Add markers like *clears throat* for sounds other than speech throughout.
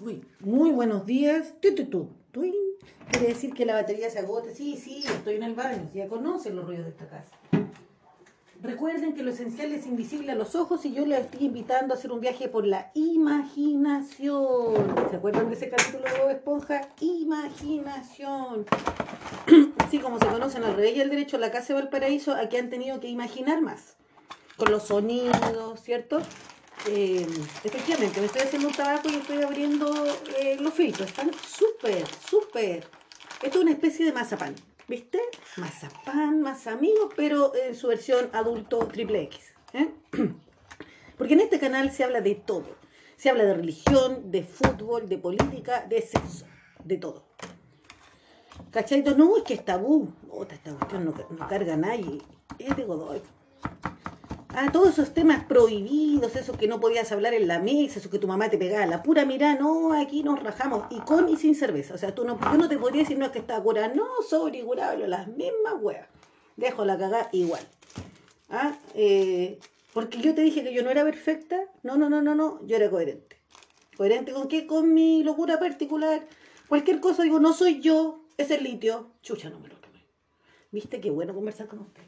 Uy, muy buenos días. Tu, tu, tu, tuin. Quiere decir que la batería se agote. Sí, sí, estoy en el baño. Ya conocen los ruidos de esta casa. Recuerden que lo esencial es invisible a los ojos y yo les estoy invitando a hacer un viaje por la imaginación. ¿Se acuerdan de ese capítulo de Bob Esponja? Imaginación. Así como se conocen al revés y al derecho, la casa de Valparaíso, aquí han tenido que imaginar más. Con los sonidos, ¿cierto? Eh, efectivamente, me estoy haciendo un tabaco y estoy abriendo eh, los filtros. Están súper, súper. Esto es una especie de mazapán. ¿Viste? Mazapán, más amigos, pero en su versión adulto triple X. ¿eh? *clears throat* Porque en este canal se habla de todo. Se habla de religión, de fútbol, de política, de sexo, de todo. ¿Cachai? No, es que es tabú. Otra, esta cuestión no, no carga a nadie. Es de Godoy. Ah, todos esos temas prohibidos, esos que no podías hablar en la mesa, eso que tu mamá te pegaba la pura mirada, no, aquí nos rajamos, y con y sin cerveza. O sea, tú no, yo no te podría decir, no es que está curada, no, sobre curable, las mismas huevas. Dejo la cagada igual. ¿Ah? Eh, porque yo te dije que yo no era perfecta, no, no, no, no, no, yo era coherente. ¿Coherente con qué? Con mi locura particular. Cualquier cosa, digo, no soy yo, es el litio. Chucha, no me lo tomé. ¿Viste qué bueno conversar con usted?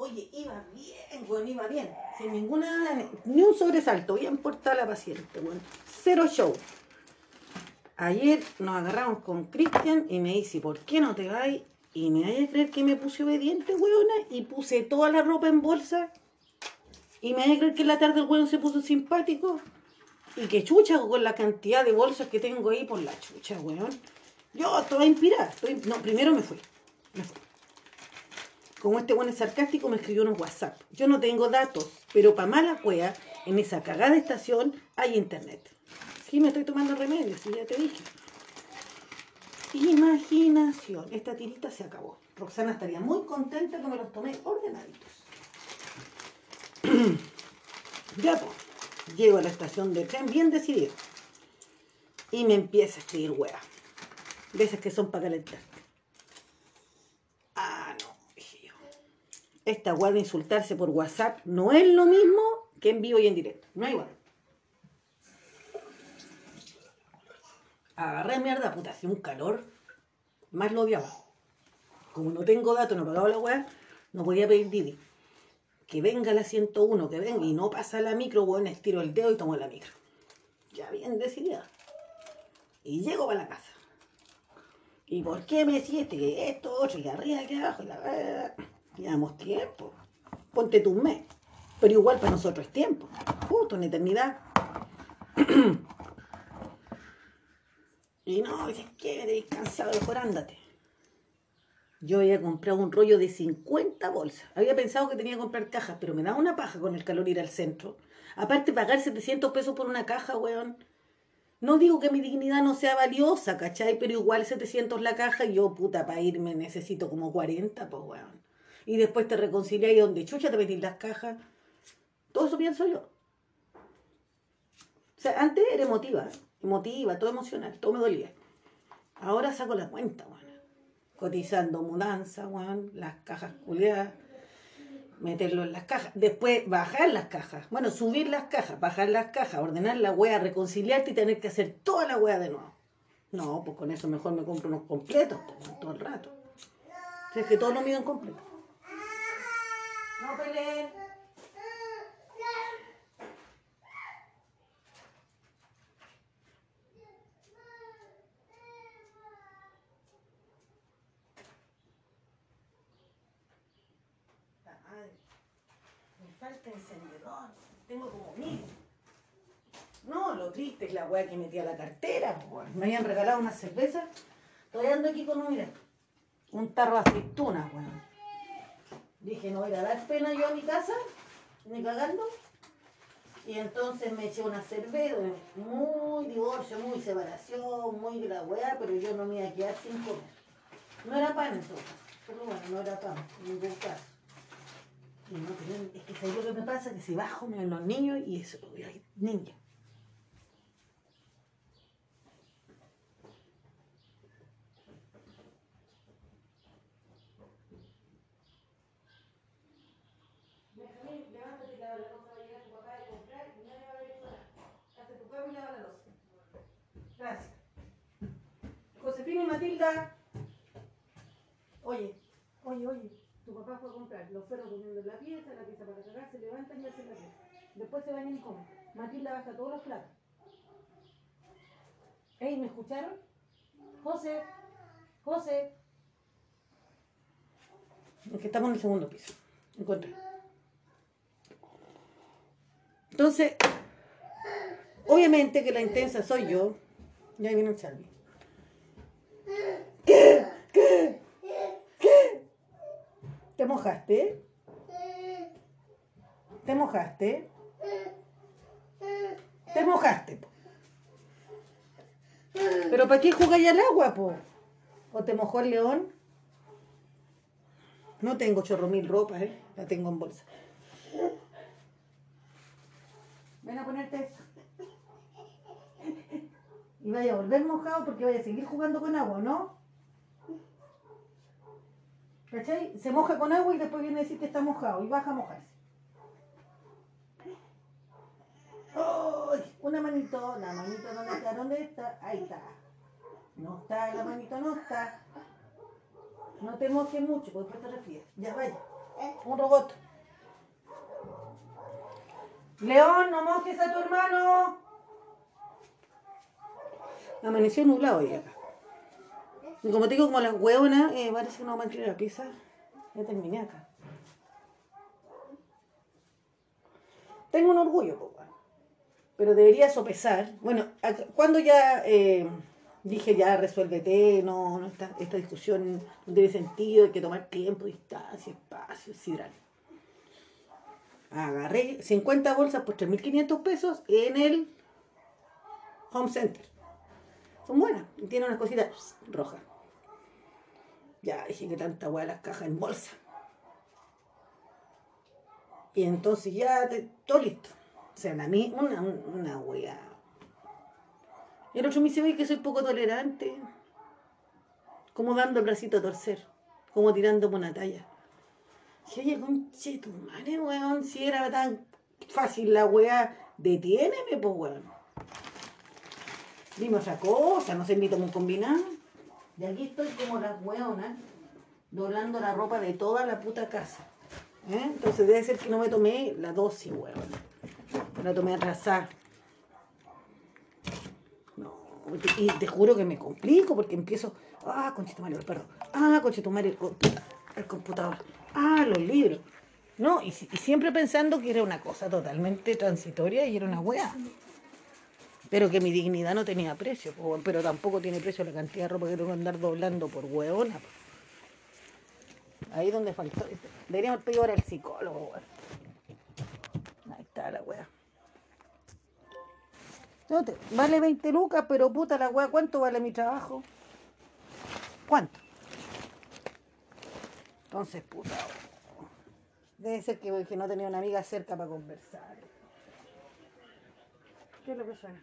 Oye, iba bien, weón, iba bien. Sin ninguna, ni un sobresalto, bien portada la paciente, weón. Cero show. Ayer nos agarramos con Cristian y me dice, ¿por qué no te vas? Y me vaya a creer que me puse obediente, weona, y puse toda la ropa en bolsa. Y me vaya a creer que en la tarde el weón se puso simpático. Y que chucha con la cantidad de bolsas que tengo ahí por la chucha, weón. Yo estaba inspirada. No, primero me fui. Me fui como este bueno es sarcástico, me escribió unos WhatsApp. Yo no tengo datos, pero para mala cueva, en esa cagada estación hay internet. Sí, me estoy tomando remedios, ya te dije. Imaginación. Esta tirita se acabó. Roxana estaría muy contenta que me los tomé ordenaditos. *clears throat* ya, pues. Llego a la estación de tren bien decidido. Y me empieza a escribir hueá. De esas que son para calentar. Esta weá de insultarse por WhatsApp no es lo mismo que en vivo y en directo. No es igual. Agarré mierda, puta, hacía un calor. Más lo odiaba. Como no tengo datos, no pagaba la weá, no podía pedir Didi. Que venga la 101, que venga y no pasa la micro, weón, estiro el dedo y tomo la micro. Ya bien decidida. Y llego para la casa. ¿Y por qué me siete que esto, otro, y arriba, que abajo, y la Llevamos tiempo. Ponte tu mes. Pero igual para nosotros es tiempo. Justo en eternidad. *clears throat* y no, ¿qué? Me cansado, mejor ándate. Yo había comprado un rollo de 50 bolsas. Había pensado que tenía que comprar cajas, pero me da una paja con el calor ir al centro. Aparte, pagar 700 pesos por una caja, weón. No digo que mi dignidad no sea valiosa, ¿cachai? Pero igual 700 la caja yo, puta, para irme necesito como 40, pues, weón y después te reconcilias y donde chucha te metís las cajas. Todo eso pienso yo. O sea, antes era emotiva, emotiva, todo emocional, todo me dolía. Ahora saco la cuenta, weón. Cotizando mudanza, weón, las cajas culiadas, meterlo en las cajas. Después bajar las cajas. Bueno, subir las cajas, bajar las cajas, ordenar la wea, reconciliarte y tener que hacer toda la wea de nuevo. No, pues con eso mejor me compro unos completos, todo el rato. O es que todo lo mío en completo. No peleen. Me falta encendedor. Tengo como mil. No, lo triste es la weá que metí a la cartera. Me habían regalado una cerveza. Estoy ando aquí con un, mira, un tarro de aceitunas, weón. Dije, no voy a dar pena yo a mi casa, ni cagando. Y entonces me eché una cerveza, muy divorcio, muy separación, muy weá, pero yo no me iba a quedar sin comer. No era pan en todo caso, pero bueno, no era pan, en ningún caso. Y no, es que ¿sabes lo que me pasa? Que si bajo me ven los niños y eso, hay niños. Oye, oye, oye. Tu papá fue a comprar los perros durmiendo en la pieza, la pieza para cagar, se levantan y hacen la pieza. Después se bañan y comen. Matilda baja todos los platos. Ey, ¿me escucharon? José, José. Estamos en el segundo piso. Encontré. Entonces, obviamente que la intensa soy yo. Ya viene el Charlie. ¿Qué? ¿Qué? ¿Qué? ¿Te mojaste? ¿Te mojaste? ¿Te mojaste? ¿Pero para qué jugáis al agua, po? ¿O te mojó el león? No tengo chorro mil ropas, ¿eh? La tengo en bolsa. Ven a ponerte eso. Y vaya a volver mojado porque vaya a seguir jugando con agua, ¿no? ¿Cachai? Se moja con agua y después viene a decir que está mojado y baja a mojarse. ¡Ay! Una manito, la manito, ¿dónde está? ¿Dónde está? Ahí está. No está, la manito no está. No te mojes mucho, porque después te refieres. Ya vaya. Un robot. León, no mojes a tu hermano. Amaneció nublado hoy acá. Y como te digo, como las hueonas, eh, parece que no mantiene la pieza. Ya terminé acá. Tengo un orgullo, po, weón. pero debería sopesar. Bueno, cuando ya eh, dije ya resuélvete, no, no esta, esta discusión no tiene sentido, hay que tomar tiempo, distancia, espacio, sidral. Agarré 50 bolsas por 3.500 pesos en el Home Center. Son buenas, y tienen unas cositas rojas. Ya dije que tanta hueá las cajas en bolsa. Y entonces ya te- todo listo. O sea, a mí una, una hueá. Y el otro me dice, "Oye, que soy poco tolerante. Como dando el bracito a torcer. Como tirando por una talla. Dije, oye, conche tu madre, weón. Si era tan fácil la weá, detiéneme, pues, weón. Dime otra cosa, no sé ni cómo combinar. Y aquí estoy como las weonas, doblando la ropa de toda la puta casa. ¿Eh? Entonces debe ser que no me tomé la dosis, weón. La tomé atrasada. No, y te juro que me complico porque empiezo. Ah, conchetumare, el perro. Ah, conchetumare, el, computa- el computador. Ah, los libros. No, y, y siempre pensando que era una cosa totalmente transitoria y era una wea. Pero que mi dignidad no tenía precio, po, weón, pero tampoco tiene precio la cantidad de ropa que tengo que andar doblando por hueona. po. Ahí donde faltó. Deberíamos pedir ahora al psicólogo, weón. Ahí está la wea. No te- vale 20 lucas, pero puta la wea, ¿cuánto vale mi trabajo? ¿Cuánto? Entonces, puta. Debe ser que, que no tenía una amiga cerca para conversar. ¿Qué es lo que suena?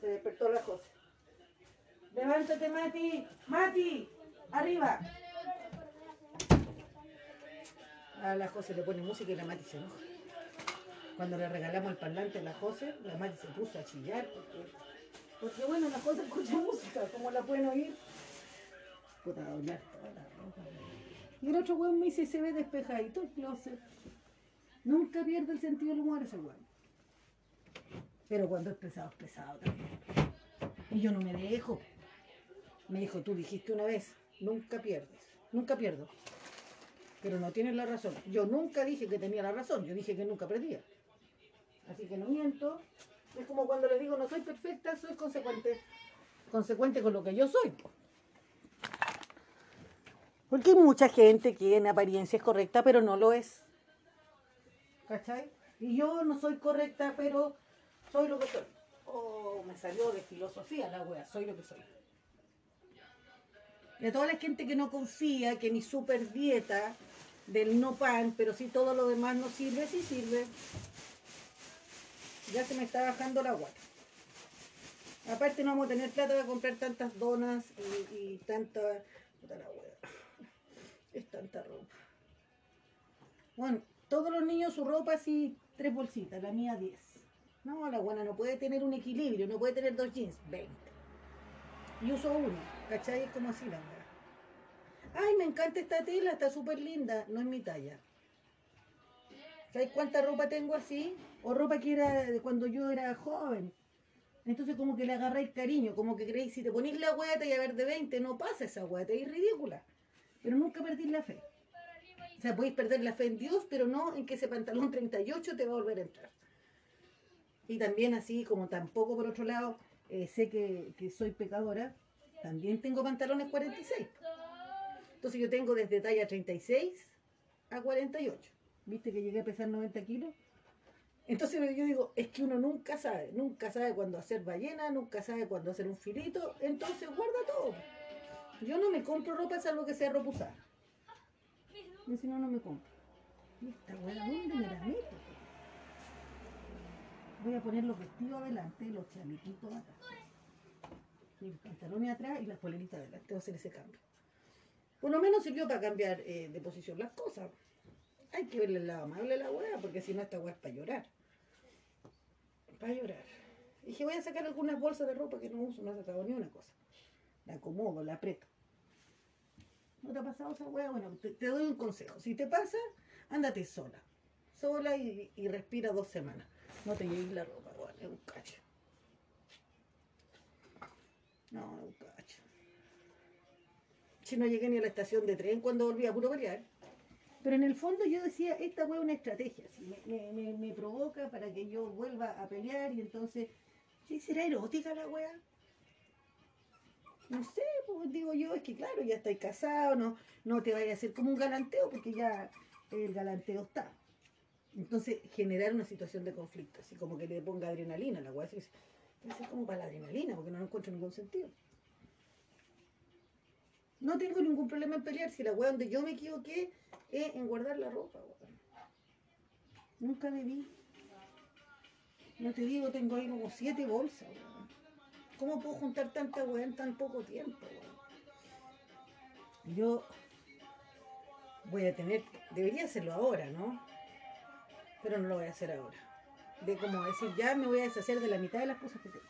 Se despertó la cosa. Levántate, Mati. Mati, arriba. A la José le pone música y la Mati se enoja. Cuando le regalamos el parlante a la José, la Mati se puso a chillar porque, bueno, la José escucha música, como la pueden oír. Puta, doblar. Y el otro weón me dice, se ve despejadito el closet. Nunca pierde el sentido del humor ese weón. Pero cuando es pesado, es pesado también. Y yo no me dejo. Me dijo, tú dijiste una vez, nunca pierdes. Nunca pierdo. Pero no tienes la razón. Yo nunca dije que tenía la razón, yo dije que nunca perdía. Así que no miento. Es como cuando les digo, no soy perfecta, soy consecuente. Consecuente con lo que yo soy. po. Porque hay mucha gente que en apariencia es correcta, pero no lo es. ¿Cachai? Y yo no soy correcta, pero soy lo que soy. Oh, me salió de filosofía la wea, soy lo que soy. Y a toda la gente que no confía que mi super dieta del no pan, pero si todo lo demás no sirve, sí sirve. Ya se me está bajando la guata. Aparte no vamos a tener plata para comprar tantas donas y, y tanta... puta la wea. Es tanta ropa. Bueno, todos los niños su ropa así, tres bolsitas, la mía diez. No, la buena no puede tener un equilibrio, no puede tener dos jeans, 20. y uso uno, ¿cachai? Es como así la weá. Ay, me encanta esta tela, está súper linda, no es mi talla. ¿Sabes cuánta ropa tengo así? O ropa que era de cuando yo era joven. Entonces como que le agarráis cariño, como que creéis, si te ponís la hueá y a ver de 20, no pasa esa hueá, es ridícula. Pero nunca perdís la fe. O sea, podéis perder la fe en Dios, pero no en que ese pantalón 38 te va a volver a entrar. Y también así, como tampoco por otro lado, eh, sé que, que soy pecadora, también tengo pantalones 46. Entonces yo tengo desde talla 36 a 48. ¿Viste que llegué a pesar 90 kilos? Entonces yo digo, es que uno nunca sabe, nunca sabe cuándo hacer ballena, nunca sabe cuándo hacer un filito, entonces guarda todo. Yo no me compro ropa salvo que sea ropa usada. Y si no, no me compro. ¿Y esta weá dónde me la meto? Voy a poner los vestidos adelante, los chalequitos. Y los pantalones atrás y las poleritas adelante. Voy a hacer ese cambio. Por lo menos sirvió para cambiar eh, de posición las cosas. Hay que verle el lado amable a la weá, porque si no, esta weá es para llorar. Para llorar. Dije, voy a sacar algunas bolsas de ropa que no uso, no he sacado ni una cosa. La acomodo, la aprieto. ¿No te ha pasado esa weá? Bueno, te, doy un consejo. Si te pasa, ándate sola. Sola y respira dos semanas. No te lleves la ropa, weón, es un cacho. No, es un cacho. Si no llegué ni a la estación de tren cuando volví a puro pelear. Pero en el fondo yo decía, esta es una estrategia, me provoca para que yo vuelva a pelear y entonces, ¿sí será erótica la weá? No sé, pues digo yo, es que claro, ya estáis casado, no, no te vayas a hacer como un galanteo porque ya el galanteo está. Entonces, generar una situación de conflicto, así como que le ponga adrenalina a la weá, ser como para la adrenalina, porque no encuentro ningún sentido. No tengo ningún problema en pelear si la weá donde yo me equivoqué es en guardar la ropa, weón. Nunca debí. No te digo, tengo ahí como siete bolsas, weón. ¿Cómo puedo juntar tanta weá en tan poco tiempo? Yo voy a tener, debería hacerlo ahora, ¿no? Pero no lo voy a hacer ahora. De como decir, ya me voy a deshacer de la mitad de las cosas que tengo.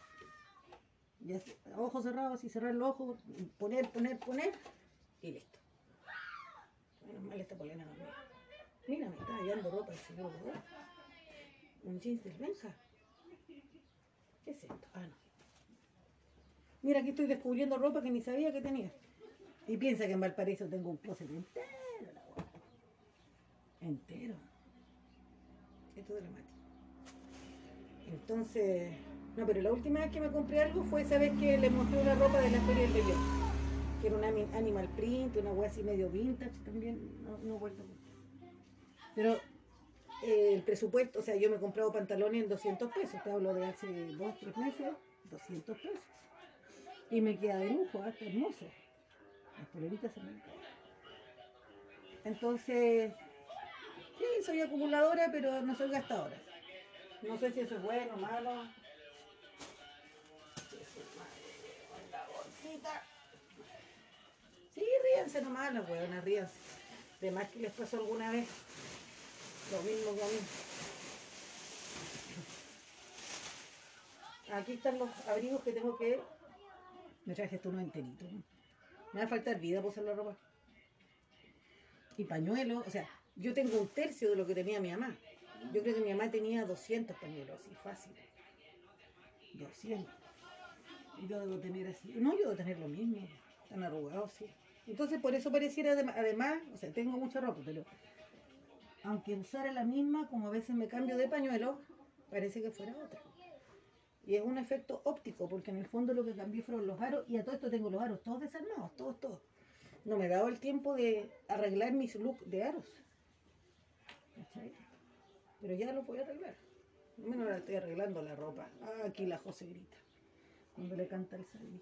Ya, ojos cerrados y cerrar los ojos, poner, poner, poner y listo. Menos mal esta polena no mía. Mira, me está hallando ropa el señor Godot. Un jeans del Benja. ¿Qué es esto? Ah, no. Mira, aquí estoy descubriendo ropa que ni sabía que tenía. Y piensa que en Valparaíso tengo un closet entero, la guapa. Entero. Esto es dramático. Entonces, no, pero la última vez que me compré algo fue esa vez que le mostré una ropa de la Feria del Bellón. Que era ami- animal print, una wea así medio vintage también. No, no vuelto. Pero eh, el presupuesto, o sea, yo me he comprado pantalones en 200 pesos. Te hablo de hace dos, tres meses, 200 pesos. Y me queda de lujo, hasta hermoso. Las poleritas se me caen. Entonces, soy acumuladora, pero no soy gastadora. No sé si eso es bueno o malo. La bolsita. Sí, ríanse nomás las ríanse. De más que les pasó alguna vez. Lo mismo que a mí. Aquí están los abrigos que tengo que... Me traje esto uno enterito. Me va a faltar vida por usar la ropa. Y pañuelos, o sea, yo tengo un tercio de lo que tenía mi mamá. Yo creo que mi mamá tenía 200 pañuelos, así fácil. 200. Y yo debo tener así. No, yo debo tener lo mismo. Tan arrugados, sí. Entonces, por eso pareciera, adem- además, o sea, tengo mucha ropa, pero aunque usara la misma, como a veces me cambio de pañuelo, parece que fuera otra. Y es un efecto óptico, porque en el fondo lo que cambié fueron los aros, y a todo esto tengo los aros todos desarmados, todos, todos. No me he dado el tiempo de arreglar mis look de aros. Pero ya los voy a arreglar. Menos ahora estoy arreglando la ropa. Ah, aquí la José grita. Cuando le canta el salvi.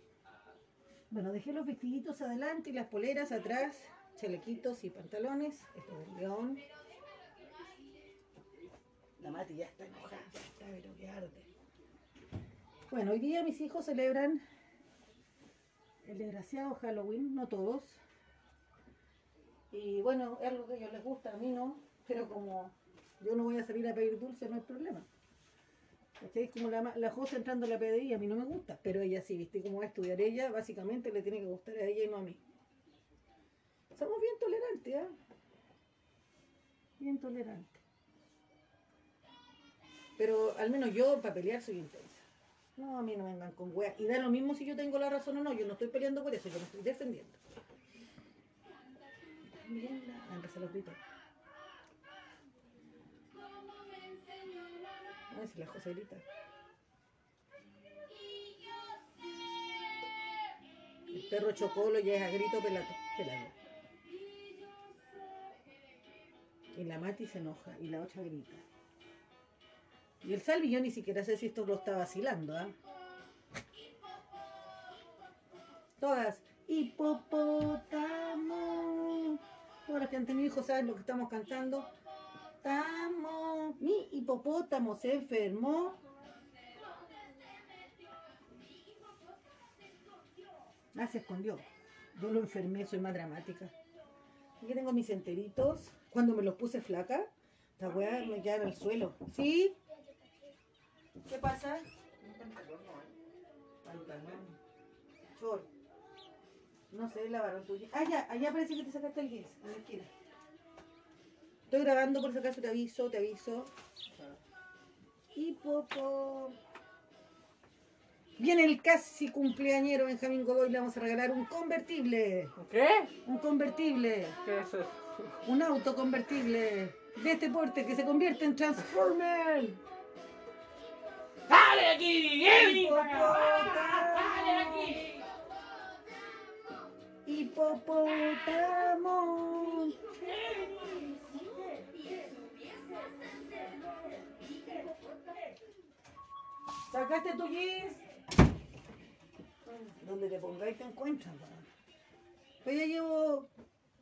Bueno, dejé los vestiditos adelante y las poleras atrás, chalequitos y pantalones. Esto es el león. La Mati ya está enojada, está, pero que arde. Bueno, hoy día mis hijos celebran el desgraciado Halloween, no todos. Y bueno, es algo que ellos les gusta, a mí no, pero como yo no voy a salir a pedir dulce, no hay problema. ¿Cachai? Como la, la entrando a la PDI, a mí no me gusta, pero ella sí, ¿viste? Como va a estudiar ella, básicamente le tiene que gustar a ella y no a mí. Somos bien tolerantes, ¿ah? Bien tolerantes. Pero al menos yo, para pelear, soy intensa. No, a mí no vengan con weas. Y da lo mismo si yo tengo la razón o no, yo no estoy peleando por eso, yo me estoy defendiendo. Ah, empezó los gritos. A ver si la José grita. El perro chocolo ya es a grito pelado. pelado. Y la Mati se enoja y la otra grita. Y el Salvi yo ni siquiera sé si esto lo está vacilando, ¿ah? Todas. Hipopótamo. Todas que han tenido hijos saben lo que estamos cantando. Tamo. Mi hipopótamo se enfermó. Ah, se escondió. Yo lo enfermé, soy más dramática. Aquí tengo mis enteritos. Cuando me los puse flaca, esta weá me queda en el suelo. ¿Sí? ¿Qué pasa? Short. No sé, lavaron tuyo. Ah, ya, allá parece que te sacaste el jeans, en la esquina. Estoy grabando por si acaso te aviso, te aviso. Y poco. Viene el casi cumpleañero Benjamín Godoy, le vamos a regalar un convertible. ¿Qué? Un convertible. ¿Qué es eso? Un auto convertible de este porte que se convierte en Transformer. ¡Sale de aquí! ¡Sale de aquí! Hipopótamo. ¿Sacaste tu jeans? Donde te pongáis te encuentran. Pues ya llevo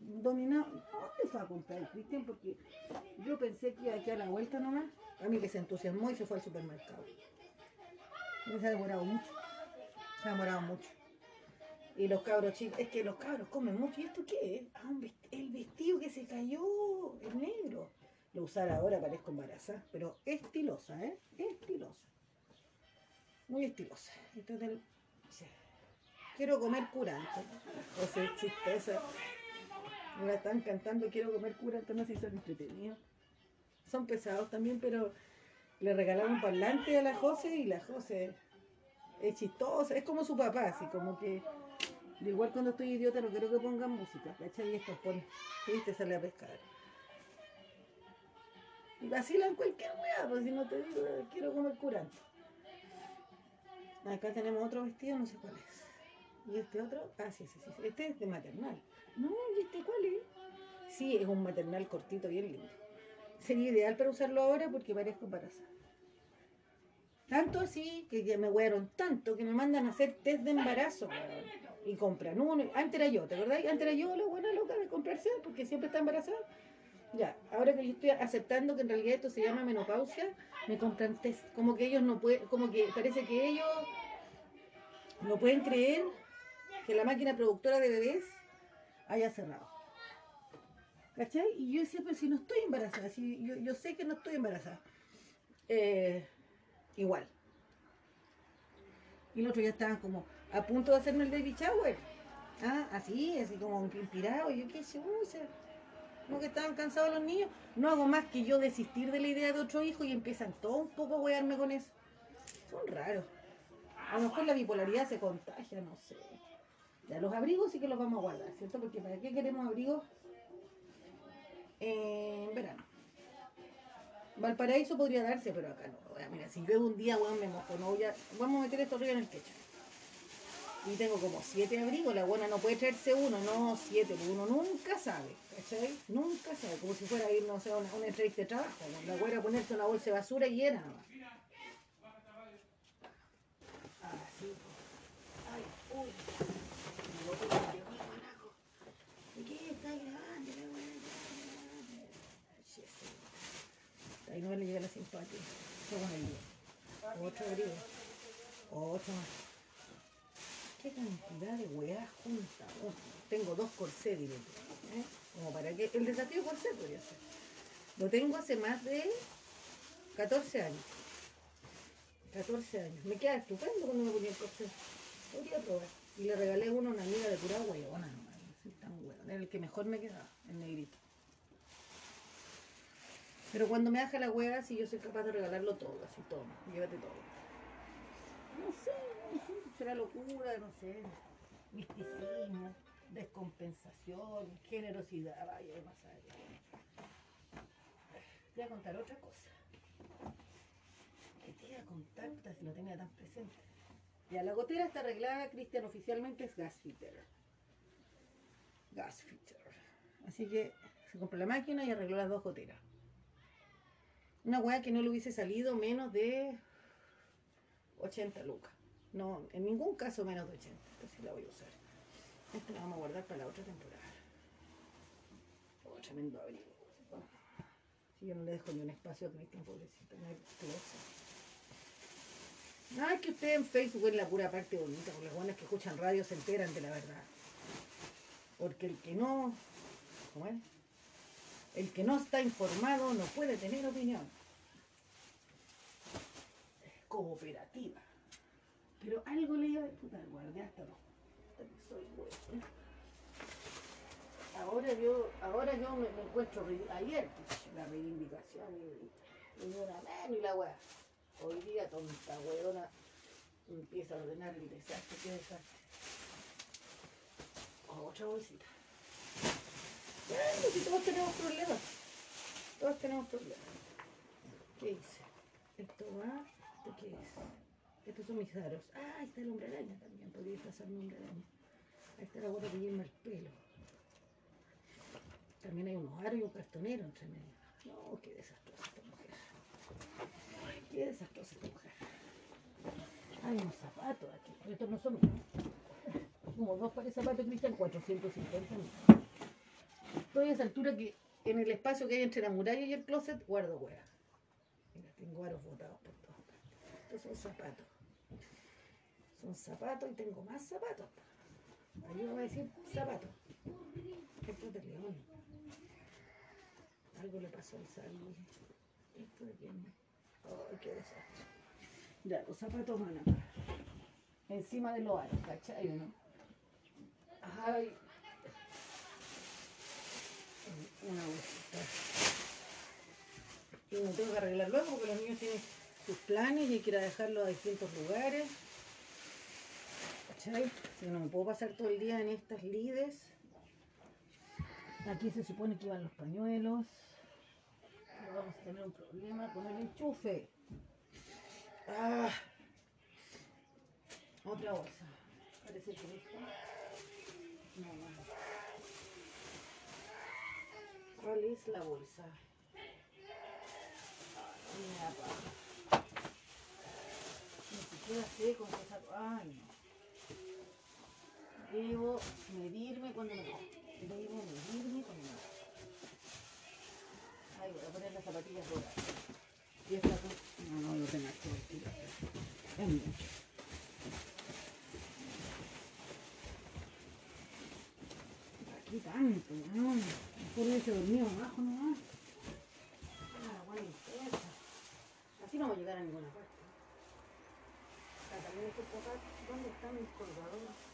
dominado. ¿Dónde fue a comprar Cristian? Porque yo pensé que iba a la vuelta nomás. A mí que se entusiasmó y se fue al supermercado. Se ha demorado mucho. Se ha demorado mucho. Y los cabros chicos, es que los cabros comen mucho. ¿Y esto qué es? Ah, el vestido que se cayó, el negro. Lo usar ahora parezco embarazada, pero estilosa, ¿eh? Estilosa. Muy estilosa. Esto es. Quiero comer curante. O sea, es chistosa. La están cantando, quiero comer curante, no sé si son entretenidos. Son pesados también, pero le regalaron un parlante a la José y la José es chistosa, es como su papá, así como que igual cuando estoy idiota no quiero que pongan música, ¿cachai? Y estos ponen, y te sale a pescar. Y vacilan cualquier weá, pues si no te digo, quiero comer curante. Acá tenemos otro vestido, no sé cuál es. ¿Y este otro? Ah, sí, sí, sí. Este es de maternal. No, ¿y este cuál es? Sí, es un maternal cortito, bien lindo. Sería ideal para usarlo ahora porque parezco embarazada. Tanto así que, que me huearon tanto que me mandan a hacer test de embarazo, weón. Y compran uno. Antes era yo, ¿te acordás? Antes era yo la buena loca de comprarse porque siempre está embarazada. Ya, ahora que yo estoy aceptando que en realidad esto se llama menopausia, me compran test. Como que ellos no pueden, como que parece que ellos no pueden creer que la máquina productora de bebés haya cerrado. ¿Cachai? Y yo decía, pero si no estoy embarazada, si yo, sé que no estoy embarazada. Eh, igual. Y los otros ya estaban como a punto de hacerme el baby shower. Ah, así, así como inspirado. Y yo qué sé, no que estaban cansados los niños. No hago más que yo desistir de la idea de otro hijo y empiezan todo un poco a wearme con eso. Son raros. A lo mejor la bipolaridad se contagia, no sé. Ya, los abrigos sí que los vamos a guardar, ¿cierto? Porque ¿para qué queremos abrigos en verano? Valparaíso podría darse, pero acá no. Mira, si llueve un día, weón, me mojo. No voy a... Vamos a meter esto arriba en el techo. Y tengo como siete abrigos. La buena no puede traerse uno, no siete. Porque uno nunca sabe, ¿cachai? Nunca sabe. Como si fuera a ir, no sé, a una, una entrevista de trabajo. La buena ponerse una bolsa de basura y llena. Así. Ay, uy. Me boté el teléfono, carajo. ¿De qué está. Ahí no le llega la simpatía. Otro abrigo. Otro más. Qué cantidad de weas juntas. Oh, tengo dos corsés, diré ¿eh? Como para que. El desafío corsé podría ser. Lo tengo hace más de 14 años. 14 años. Me queda estupendo cuando me ponía el corsé. Podría probar. Y le regalé uno a una amiga de pura huevona. No soy. Era el que mejor me quedaba, el negrito. Pero cuando me baja la hueá, sí yo soy capaz de regalarlo todo, así todo. Llévate todo. No sé, no sé, será locura, no sé. Misticismo, descompensación, generosidad, vaya más allá. Voy a contar otra cosa. ¿Qué te iba a contar? Si lo tenía tan presente. Ya, la gotera está arreglada, Cristian, oficialmente es gasfitter. Gasfitter. Así que se compró la máquina y arregló las dos goteras. Una weá que no le hubiese salido menos de 80 lucas. No, en ningún caso menos de 80. Esta sí la voy a usar. Esta la vamos a guardar para la otra temporada. Oh, tremendo abrigo. Si yo no le dejo ni un espacio a Cristian, pobrecito. No hay. No, es que usted en Facebook es la pura parte bonita, porque las buenas que escuchan radio se enteran de la verdad. Porque el que no, ¿cómo es? El que no está informado no puede tener opinión. Es cooperativa. Pero algo le iba a puta, guardé hasta no. Soy bueno. Ahora yo, ahora yo me, me encuentro ayer, pues, la reivindicación y, y una mano y la weá. Hoy día tonta weona empieza a ordenar el desastre, qué desastre. Otra bolsita. Bueno, si todos tenemos problemas. Todos tenemos problemas. ¿Qué hice? Esto va, ¿esto qué es? Estos son mis aros. Ah, ahí está el hombre araña también, podría pasar un hombre araña. Ahí está la gota que lleva el pelo. También hay unos aros y cartonero entre medio. No, qué desastrosa esta mujer. Qué desastrosa esta mujer. Hay unos zapatos aquí. Estos no son míos. Como dos pares de zapatos, Cristian, 450 mil. Estoy a esa altura que en el espacio que hay entre la muralla y el closet guardo hueá. Mira, tengo aros botados por todas partes. Estos son zapatos. Son zapatos y tengo más zapatos. Va a decir zapatos. Esto es de león. Algo le pasó al Sally. Esto de quién. Ay, qué desastre. Ya, los zapatos van acá. Encima de los aros, ¿cachai? ¿no? Ay. Una bolsita. Y me tengo que arreglar luego porque los niños tienen sus planes y hay que ir a dejarlos a distintos lugares. No me puedo pasar todo el día en estas lides. Aquí se supone que iban los pañuelos. Pero vamos a tener un problema con el enchufe. Ah. Otra bolsa. Parece que esta. No, no. ¿Cuál es la bolsa? Paja. Ni siquiera sé con qué saco. Ay, no. Debo medirme cuando me voy. Debo medirme cuando me voy. Ay, voy a poner las zapatillas doradas. Y esta No, no, lo tengo tiro. Es mucho. Aquí tanto, no. Mejor hubiese dormido abajo nomás. Ah, buena limpieza. Así no voy a llegar a ninguna parte. Ah, también estos zapatos. ¿Dónde están mis colgadores?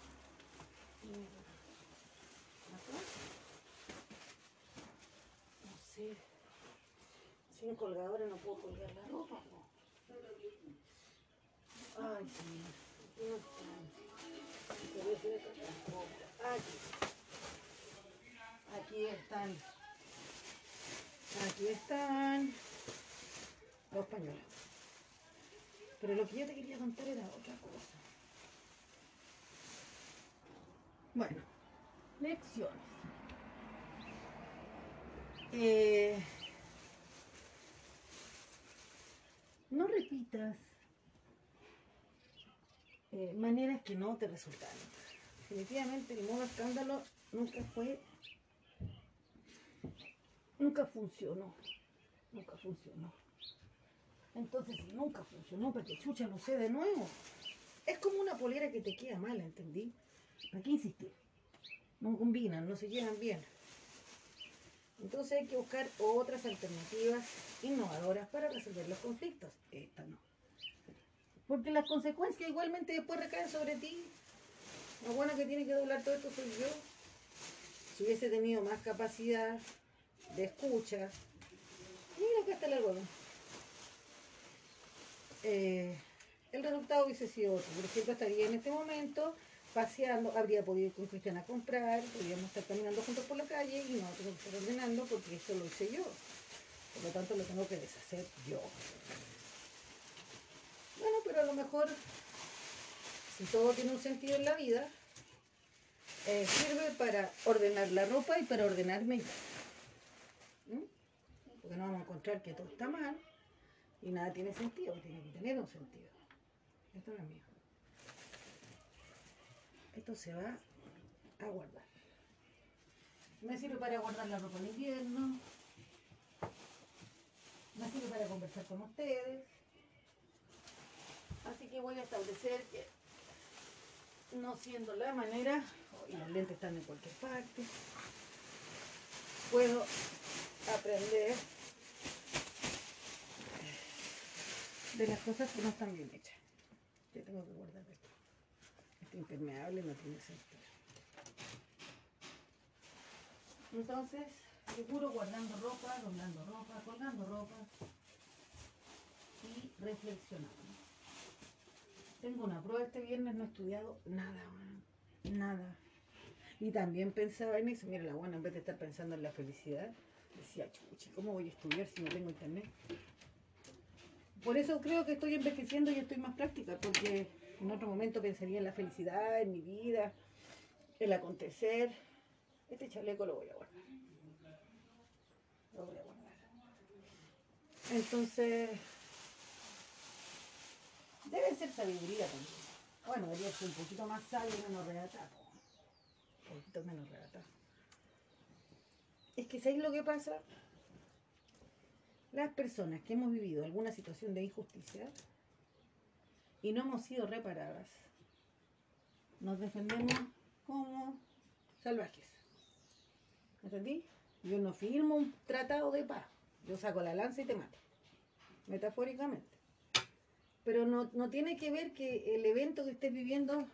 No sé. Sin colgadores no puedo colgar la ropa. po. Ay, sí. No tampoco. Aquí. Aquí están. Aquí están los pañuelos. Pero lo que yo te quería contar era otra cosa. Bueno, lecciones. Eh, no repitas eh, maneras que no te resultaron. Definitivamente el modo escándalo nunca fue, nunca funcionó, nunca funcionó. Entonces, si nunca funcionó, para que chucha no sé de nuevo. Es como una polera que te queda mal, ¿entendí? ¿Para qué insistir? No combinan, no se llevan bien. Entonces hay que buscar otras alternativas innovadoras para resolver los conflictos. Esta no. Porque las consecuencias igualmente después recaen sobre ti. Lo bueno que tiene que doblar todo esto soy yo. Si hubiese tenido más capacidad de escucha. Mira, acá está el algodón. Eh, el resultado hubiese sido otro. Por ejemplo, estaría en este momento paseando, habría podido ir con Cristian a comprar, podríamos estar caminando juntos por la calle y no tengo que estar ordenando porque esto lo hice yo. Por lo tanto, lo tengo que deshacer yo. Bueno, pero a lo mejor, si todo tiene un sentido en la vida, eh, sirve para ordenar la ropa y para ordenarme yo. ¿Mm? Porque no vamos a encontrar que todo está mal y nada tiene sentido, tiene que tener un sentido. Esto no es mío. Esto se va a guardar. Me sirve para guardar la ropa en invierno. Me sirve para conversar con ustedes. Así que voy a establecer que no siendo la manera, y los lentes están en cualquier parte, puedo aprender de las cosas que no están bien hechas. Que tengo que guardar esto. Impermeable no tiene sentido. Entonces, seguro guardando ropa, doblando ropa, colgando ropa y reflexionando. Tengo una prueba este viernes, no he estudiado nada, nada. Y también pensaba en eso, mira la buena, en vez de estar pensando en la felicidad, decía, chuchi, ¿cómo voy a estudiar si no tengo internet? Por eso creo que estoy envejeciendo y estoy más práctica, porque en otro momento pensaría en la felicidad, en mi vida, el acontecer. Este chaleco lo voy a guardar. Lo voy a guardar. Entonces, debe ser sabiduría también. Bueno, debería ser un poquito más sabio y menos relatado. Un poquito menos relatado. Es que ¿sabéis lo que pasa? Las personas que hemos vivido alguna situación de injusticia y no hemos sido reparadas, nos defendemos como salvajes. ¿Entendí? Yo no firmo un tratado de paz. Yo saco la lanza y te mato. Metafóricamente. Pero no, no tiene que ver que el evento que estés viviendo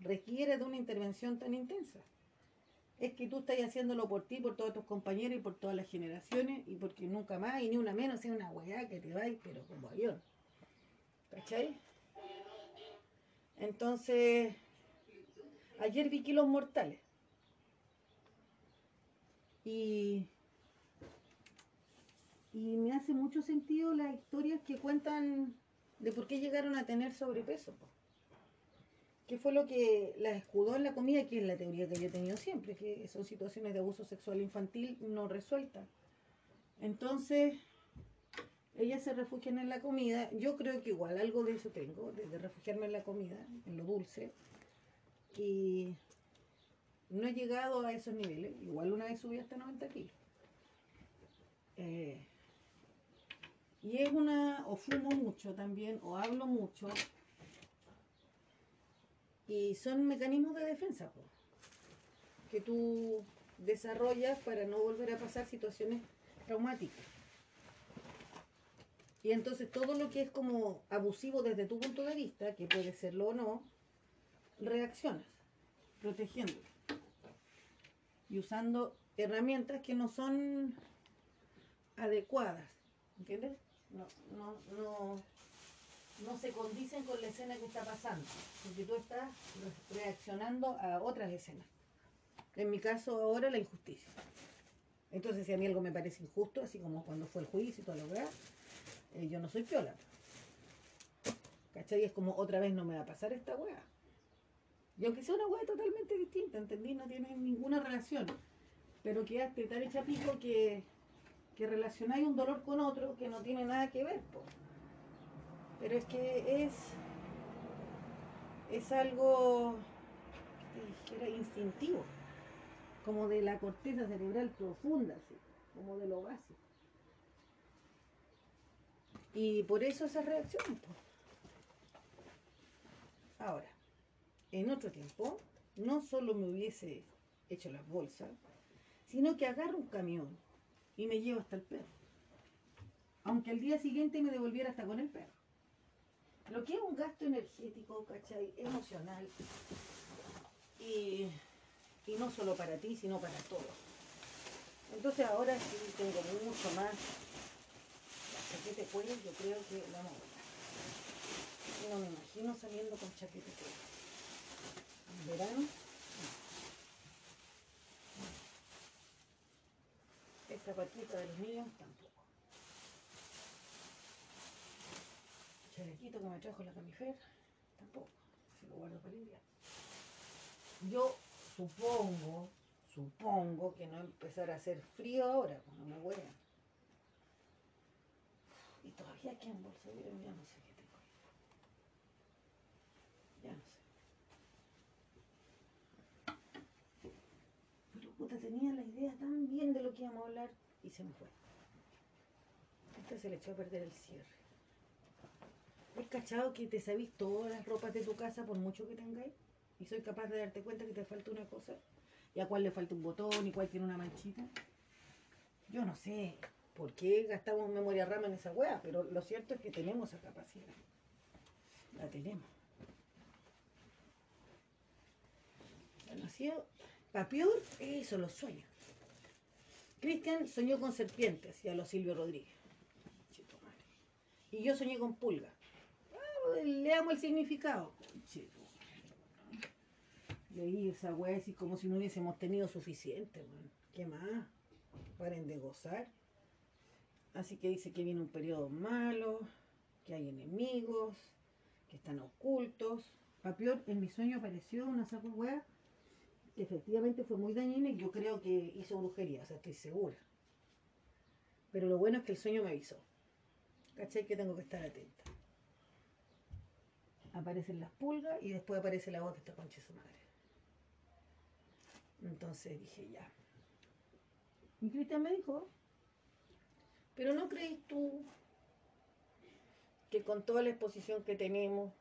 requiere de una intervención tan intensa. Es que tú estás haciéndolo por ti, por todos tus compañeros y por todas las generaciones y porque nunca más y ni una menos sea una weá que te vayas, pero como avión. ¿Cachai? Entonces, ayer vi Kilos Mortales. Y, y me hace mucho sentido las historias que cuentan de por qué llegaron a tener sobrepeso. ¿Qué fue lo que las escudó en la comida? Que es la teoría que yo he tenido siempre, que son situaciones de abuso sexual infantil no resueltas. Entonces, ellas se refugian en la comida. Yo creo que igual algo de eso tengo, de, refugiarme en la comida, en lo dulce. Y no he llegado a esos niveles. Igual una vez subí hasta 90 kilos. Eh, y es una, o fumo mucho también, o hablo mucho. Y son mecanismos de defensa, que tú desarrollas para no volver a pasar situaciones traumáticas. Y entonces todo lo que es como abusivo desde tu punto de vista, que puede serlo o no, reaccionas, protegiéndote. Y usando herramientas que no son adecuadas. ¿Entiendes? No, no, no, no se condicen con la escena que está pasando. Porque tú estás re- reaccionando a otras escenas. En mi caso ahora la injusticia. Entonces si a mí algo me parece injusto, así como cuando fue el juicio y toda la weá, yo no soy piola. ¿Cachai? Es como otra vez no me va a pasar esta weá. Y aunque sea una weá totalmente distinta, ¿entendí? No tiene ninguna relación. Pero quedaste tan hecha pico que, que relacionáis un dolor con otro que no tiene nada que ver, po. Pero es que es. Es algo. dijera instintivo. Como de la corteza cerebral profunda, así, como de lo básico. Y por eso esas reacciones, po. Ahora, en otro tiempo, no solo me hubiese hecho las bolsas, sino que agarro un camión y me llevo hasta el perro. Aunque al día siguiente me devolviera hasta con el perro. lo que es un gasto energético, ¿cachai? Emocional. Y, y no solo para ti, sino para todos. Entonces ahora sí tengo mucho más. De cuello yo creo que vamos a No me imagino saliendo con chaqueta de cuello. Verano, no. Esta patita de los niños tampoco. Chalequito que me trajo la camifer, tampoco. Se lo guardo para el invierno. Yo supongo, supongo que no empezará a hacer frío ahora, cuando me huean. Y todavía quedan bolsa, yo ya no sé qué tengo. Ya no sé. Pero puta, tenía la idea tan bien de lo que íbamos a hablar y se me fue. Este se le echó a perder el cierre. ¿Es cachado que te sabís todas las ropas de tu casa por mucho que tengáis? Y soy capaz de darte cuenta que te falta una cosa. Y a cuál le falta un botón y cuál tiene una manchita. Yo no sé por qué gastamos memoria RAM en esa wea, pero lo cierto es que tenemos esa capacidad. La tenemos. Para peor, eso, los sueños. Cristian soñó con serpientes, hacía los Silvio Rodríguez. Chito madre. Y yo soñé con pulga. Ah, leamos el significado. Chito. Leí esa wea así como si no hubiésemos tenido suficiente. ¿Qué más? Paren de gozar. Así que dice que viene un periodo malo, que hay enemigos, que están ocultos. Papior, en mi sueño apareció una saco wea que efectivamente fue muy dañina y yo creo que hizo brujería, o sea, estoy segura. Pero lo bueno es que el sueño me avisó. ¿Cachai? Que tengo que estar atenta. Aparecen las pulgas y después aparece la voz de esta concha de su madre. Entonces dije, ya. Y Cristian me dijo, pero ¿no crees tú que con toda la exposición que tenemos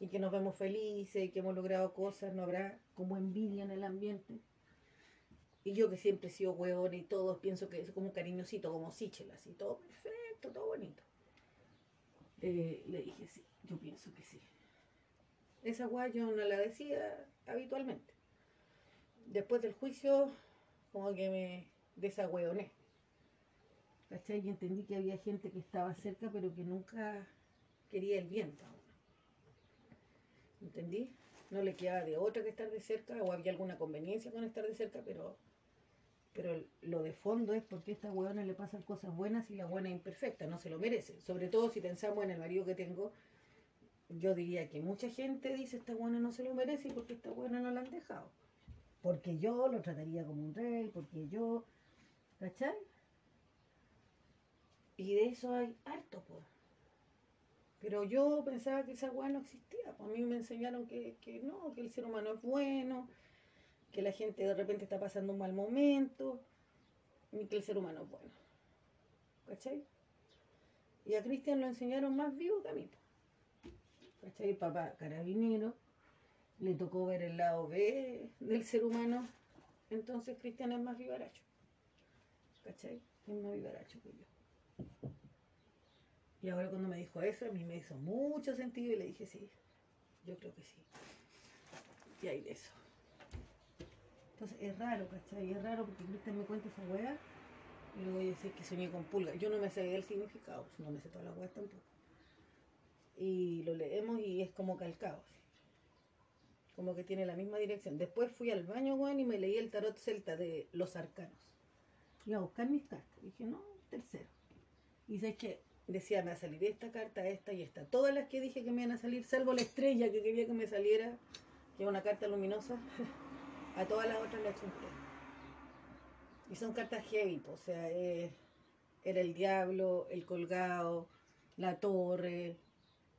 y que nos vemos felices y que hemos logrado cosas, no habrá como envidia en el ambiente? Y yo que siempre he sido huevón y todos pienso que es como cariñosito, como Sichel, así, todo perfecto, todo bonito. Eh, le dije, sí, yo pienso que sí. Esa guay yo no la decía habitualmente. Después del juicio, como que me desagüeoné. ¿Cachai? Y entendí que había gente que estaba cerca, pero que nunca quería el bien para uno. ¿Entendí? No le quedaba de otra que estar de cerca, o había alguna conveniencia con estar de cerca, pero, pero lo de fondo es porque a esta huevona le pasan cosas buenas y la buena imperfecta, no se lo merece. Sobre todo si pensamos en el marido que tengo, yo diría que mucha gente dice esta buena no se lo merece porque esta buena no la han dejado. Porque yo lo trataría como un rey, porque yo, ¿cachai? Y de eso hay harto, pues. Pero yo pensaba que esa weá no existía. A mí me enseñaron que, que no, que el ser humano es bueno, que la gente de repente está pasando un mal momento, y que el ser humano es bueno. ¿Cachai? Y a Cristian lo enseñaron más vivo que a mí. ¿Cachai? Papá carabinero, le tocó ver el lado B del ser humano. Entonces Cristian es más vivaracho. ¿Cachai? Es más vivaracho que yo. Y ahora cuando me dijo eso, a mí me hizo mucho sentido y le dije, sí, yo creo que sí. Y hay de eso. Entonces es raro, ¿cachai? Es raro porque Cristian me cuenta esa weá y le voy a decir que soñé con pulga. Yo no me sé el significado, no me sé todas las weas tampoco. Y lo leemos y es como calcado, así. Como que tiene la misma dirección. Después fui al baño, weón, y me leí el tarot celta de los arcanos. Iba a buscar mis cartas. Dije, no, tercero. Y sé que decía, me va a salir esta carta, esta y esta. Todas las que dije que me iban a salir, salvo la estrella que quería que me saliera, que es una carta luminosa, *laughs* a todas las otras las chunté. Y son cartas heavy, o sea, eh, era el diablo, el colgado, la torre,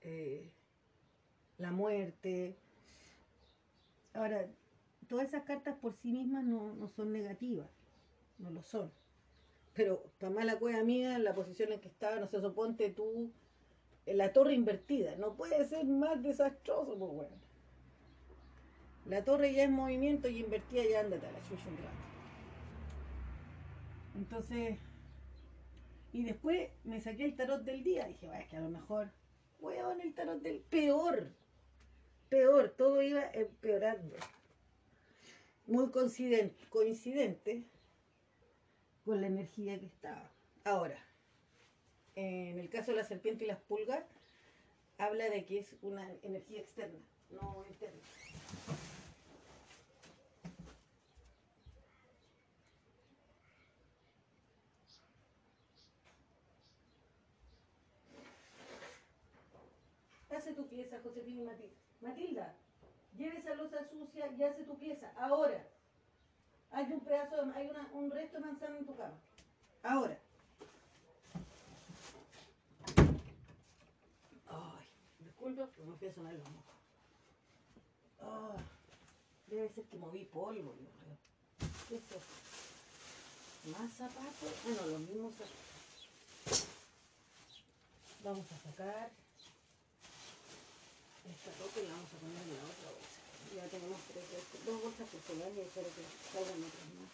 eh, la muerte. Ahora, todas esas cartas por sí mismas no, no son negativas, no lo son. Pero para mala cueva mía, en la posición en que estaba, no sé, suponte tú, en la torre invertida. No puede ser más desastroso, pues bueno. La torre ya es movimiento y invertida ya ándate a la chucha un rato. Entonces, y después me saqué el tarot del día. Dije, vaya, es que a lo mejor Weón, el tarot del peor. Peor, todo iba empeorando. Muy coincidente, coincidente con la energía que estaba. Ahora, en el caso de la serpiente y las pulgas, habla de que es una energía externa, no interna. Hace tu pieza, Josefina y Matilda. Matilda, lleve esa losa sucia y hace tu pieza. Ahora. Hay un pedazo, de, hay un resto de manzana en tu cama. Ahora. Ay, disculpa, pero me fui a sonar los mocos. Debe ser que moví polvo, yo creo. ¿Qué es esto? ¿Más zapatos? Bueno, los mismos zapatos. Vamos a sacar esta ropa y la vamos a poner en la otra bolsa. Ya tenemos tres, bolsas, dos bolsas porcelanas y espero que salgan otras más.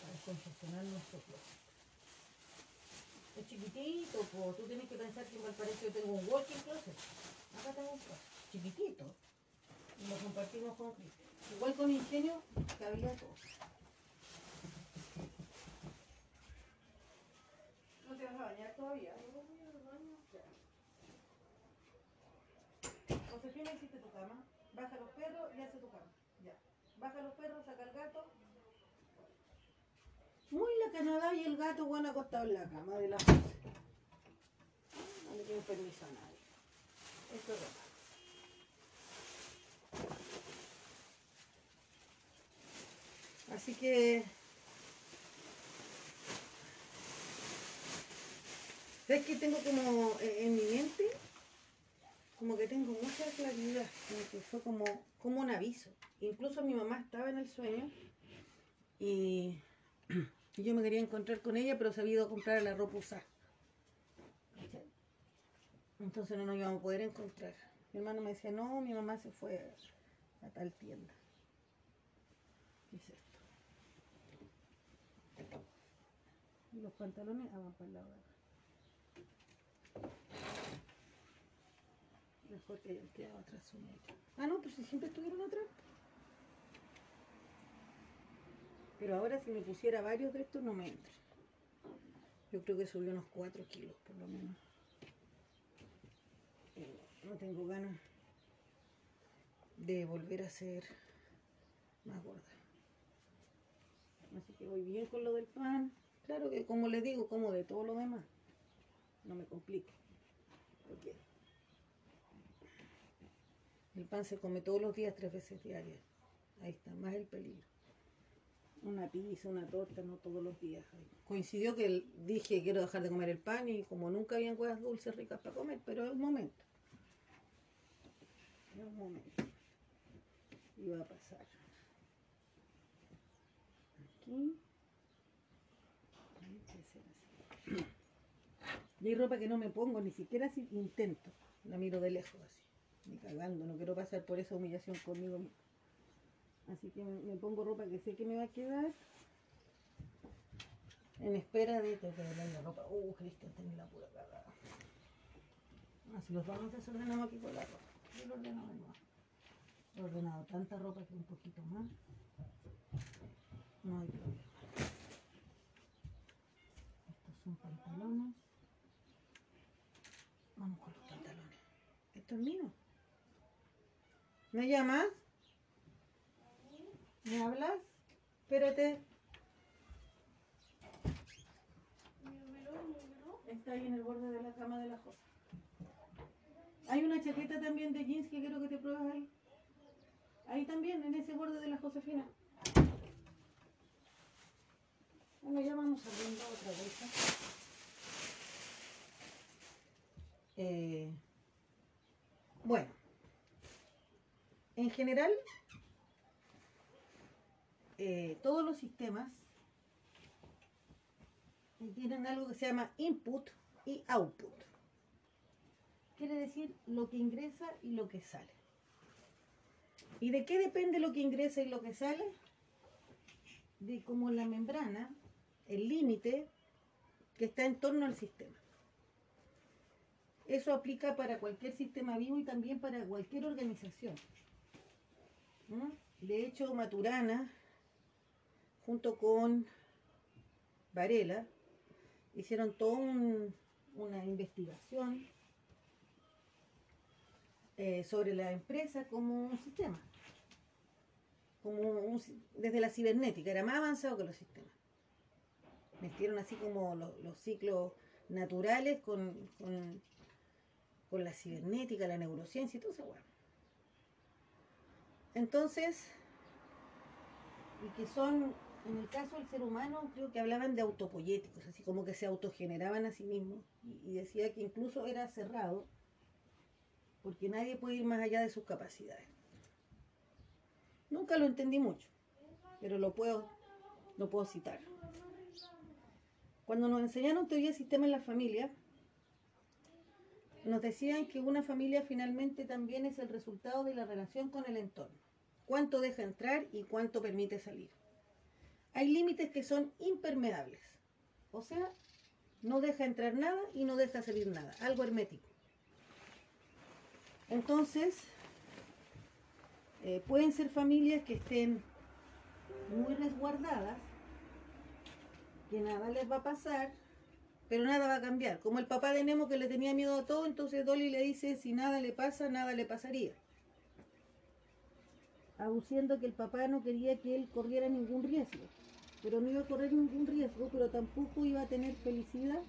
Para congestionar nuestro closet. Es chiquitito, pues tú tienes que pensar que igual parece que yo tengo un walking closet. Acá tengo un closet, chiquitito. Y lo compartimos con. Igual con ingenio cabía todo. ¿No te vas a bañar todavía? Yo voy al baño. Ya. Baja los perros y hace tu cama. Ya. Baja los perros, saca el gato. Muy la Canadá y el gato bueno acostado en la cama de la José. No le pido permiso a nadie. Esto es ropa. Así que ¿Sabes que tengo como eh, en mi mente? Como que tengo mucha claridad, como que fue como, como un aviso. Incluso mi mamá estaba en el sueño y *clears throat* yo me quería encontrar con ella, pero se había ido a comprar la ropa usada. Entonces no nos íbamos a poder encontrar. Mi hermano me decía, no, mi mamá se fue a tal tienda. ¿Qué es esto? Los pantalones ah, van para el lado de acá. Mejor que hayan quedado atrás un metro. Ah, no, pues si siempre estuvieron atrás. Pero ahora si me pusiera varios de estos no me entra. Yo creo que subió unos 4 kilos por lo menos. Eh, No tengo ganas de volver a ser más gorda. Así que voy bien con lo del pan. Claro que como les digo, como de todo lo demás. No me complique. Porque el pan se come todos los días, tres veces diarias. Ahí está, más el peligro. Una pizza, una torta, no todos los días. Coincidió que dije quiero dejar de comer el pan y como nunca habían cosas dulces ricas para comer, pero es un momento. Es un momento. Iba a pasar. Aquí. *clears throat* Y hay ropa que no me pongo, ni siquiera si intento. La miro de lejos así. Ni cagando, no quiero pasar por esa humillación conmigo. Así que me, pongo ropa que sé que me va a quedar. En espera de que la ropa. Uh, Cristian, tengo la pura cagada. Así los vamos desordenamos aquí con la ropa. Yo lo de nuevo. He ordenado tanta ropa que un poquito más. No hay problema. Estos son pantalones. Vamos con los pantalones. ¿Esto es mío? ¿Me llamas? ¿Me hablas? Espérate. Está ahí en el borde de la cama de la Josa. Hay una chaqueta también de jeans que quiero que te pruebes ahí. Ahí también, en ese borde de la Josefina. Bueno, ya vamos abriendo otra vez. Eh, bueno, en general, eh, todos los sistemas tienen algo que se llama input y output. Quiere decir lo que ingresa y lo que sale. ¿Y de qué depende lo que ingresa y lo que sale? De cómo la membrana, el límite que está en torno al sistema. Eso aplica para cualquier sistema vivo y también para cualquier organización. De hecho, Maturana, junto con Varela, hicieron toda una investigación eh, sobre la empresa como un sistema. Como desde la cibernética, era más avanzado que los sistemas. Metieron así como los, ciclos naturales con, con, la cibernética, la neurociencia y todo eso. Bueno. Entonces, y que son, en el caso del ser humano, creo que hablaban de autopoyéticos, así como que se autogeneraban a sí mismos. y decía que incluso era cerrado porque nadie puede ir más allá de sus capacidades. Nunca lo entendí mucho, pero lo puedo, lo puedo citar. Cuando nos enseñaron teoría de sistema en la familia, nos decían que una familia finalmente también es el resultado de la relación con el entorno. Cuánto deja entrar y cuánto permite salir. Hay límites que son impermeables. O sea, no deja entrar nada y no deja salir nada. Algo hermético. Entonces, eh, pueden ser familias que estén muy resguardadas, que nada les va a pasar, pero nada va a cambiar. Como el papá de Nemo que le tenía miedo a todo, entonces Dolly le dice, si nada le pasa, nada le pasaría. Aduciendo que el papá no quería que él corriera ningún riesgo, pero no iba a correr ningún riesgo, pero tampoco iba a tener felicidad,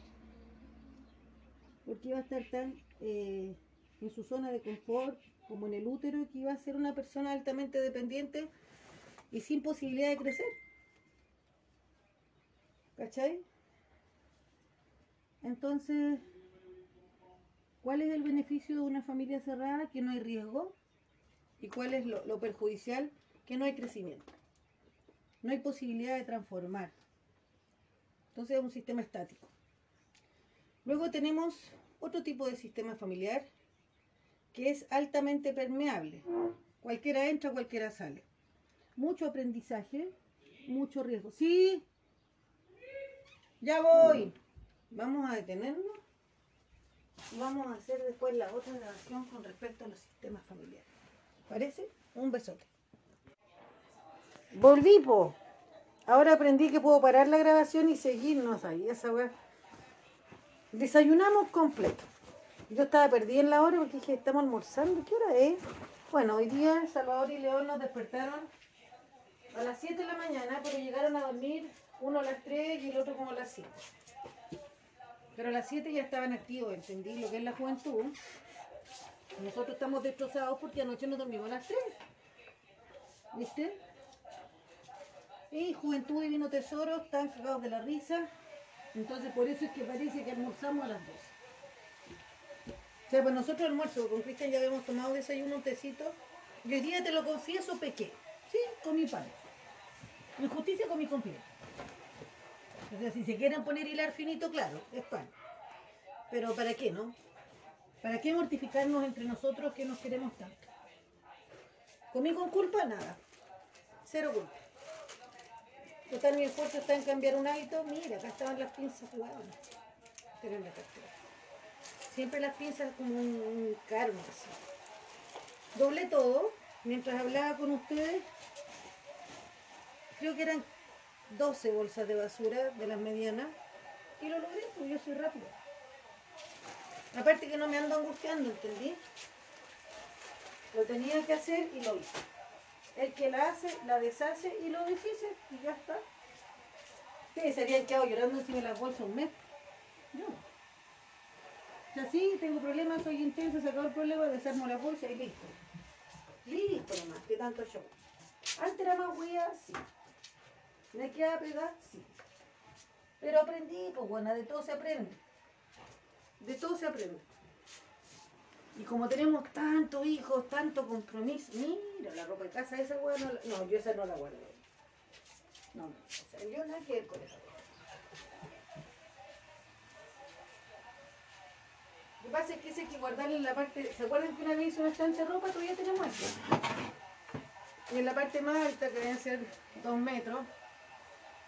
porque iba a estar tan... Eh, en su zona de confort, como en el útero, que iba a ser una persona altamente dependiente y sin posibilidad de crecer. ¿Cachai? Entonces, ¿cuál es el beneficio de una familia cerrada? Que no hay riesgo. ¿Y cuál es lo, perjudicial? Que no hay crecimiento. No hay posibilidad de transformar. Entonces es un sistema estático. Luego tenemos otro tipo de sistema familiar que es altamente permeable. Cualquiera entra, cualquiera sale. Mucho aprendizaje, mucho riesgo. Sí, ya voy. Vamos a detenernos y vamos a hacer después la otra grabación con respecto a los sistemas familiares. ¿Parece? Un besote. Volví, po. Ahora aprendí que puedo parar la grabación y seguirnos ahí, esa weá. Desayunamos completo. Yo estaba perdida en la hora porque dije, estamos almorzando. ¿Qué hora es? Bueno, hoy día Salvador y León nos despertaron a las 7 de la mañana, pero llegaron a dormir uno a las 3 y el otro como a las 5. Pero a las 7 ya estaban activos, entendí lo que es la juventud. Nosotros estamos destrozados porque anoche nos dormimos a las 3. ¿Viste? Y Juventud y Vino Tesoro están cagados de la risa. Entonces por eso es que parece que almorzamos a las 2. O sea, pues nosotros almuerzo con Cristian ya habíamos tomado desayuno, un tecito. Y hoy día te lo confieso, pequé. Sí, con mi pan. En justicia con mi completo. O sea, si se quieren poner hilar finito, claro, es pan. Pero ¿para qué, no? ¿Para qué mortificarnos entre nosotros que nos queremos tanto? ¿Comí con culpa? Nada. Cero culpa. Total, mi esfuerzo está en cambiar un hábito. Mira, acá estaban las pinzas jugadas. Pero la Siempre las piensas como un, karma. Así. Doblé todo mientras hablaba con ustedes. Creo que eran 12 bolsas de basura de las medianas. Y lo logré, porque yo soy rápido. Aparte que no me ando angustiando, ¿entendí? Lo tenía que hacer y lo hice. El que la hace, la deshace y lo deshice y ya está. Ustedes se habían quedado llorando encima de las bolsas un mes. No así, tengo problemas, soy intensa, se el problema, desarmo la bolsa y listo. Listo nomás, que tanto show. Antes era más hueá, sí. Me queda pegar, sí. Pero aprendí, pues bueno, de todo se aprende. De todo se aprende. Y como tenemos tantos hijos, tanto compromiso, mira la ropa de casa, esa hueá no, no, yo esa no la guardo. No, no, yo nada que ver con esa Lo que pasa es que ese hay que guardarle en la parte. ¿Se acuerdan que una vez hizo una estancia de ropa? Todavía tenemos eso. Y en la parte más alta, que deben ser dos metros,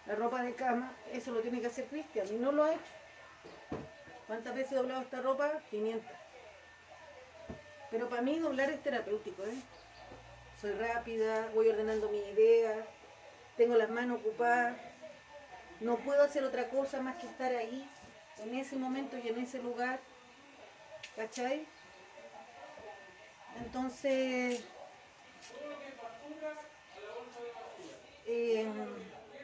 la ropa de cama, eso lo tiene que hacer Cristian y no lo ha hecho. ¿Cuántas veces he doblado esta ropa? 500. Pero para mí doblar es terapéutico, ¿eh? Soy rápida, voy ordenando mis ideas, tengo las manos ocupadas, no puedo hacer otra cosa más que estar ahí, en ese momento y en ese lugar, ¿cachai? Entonces, eh,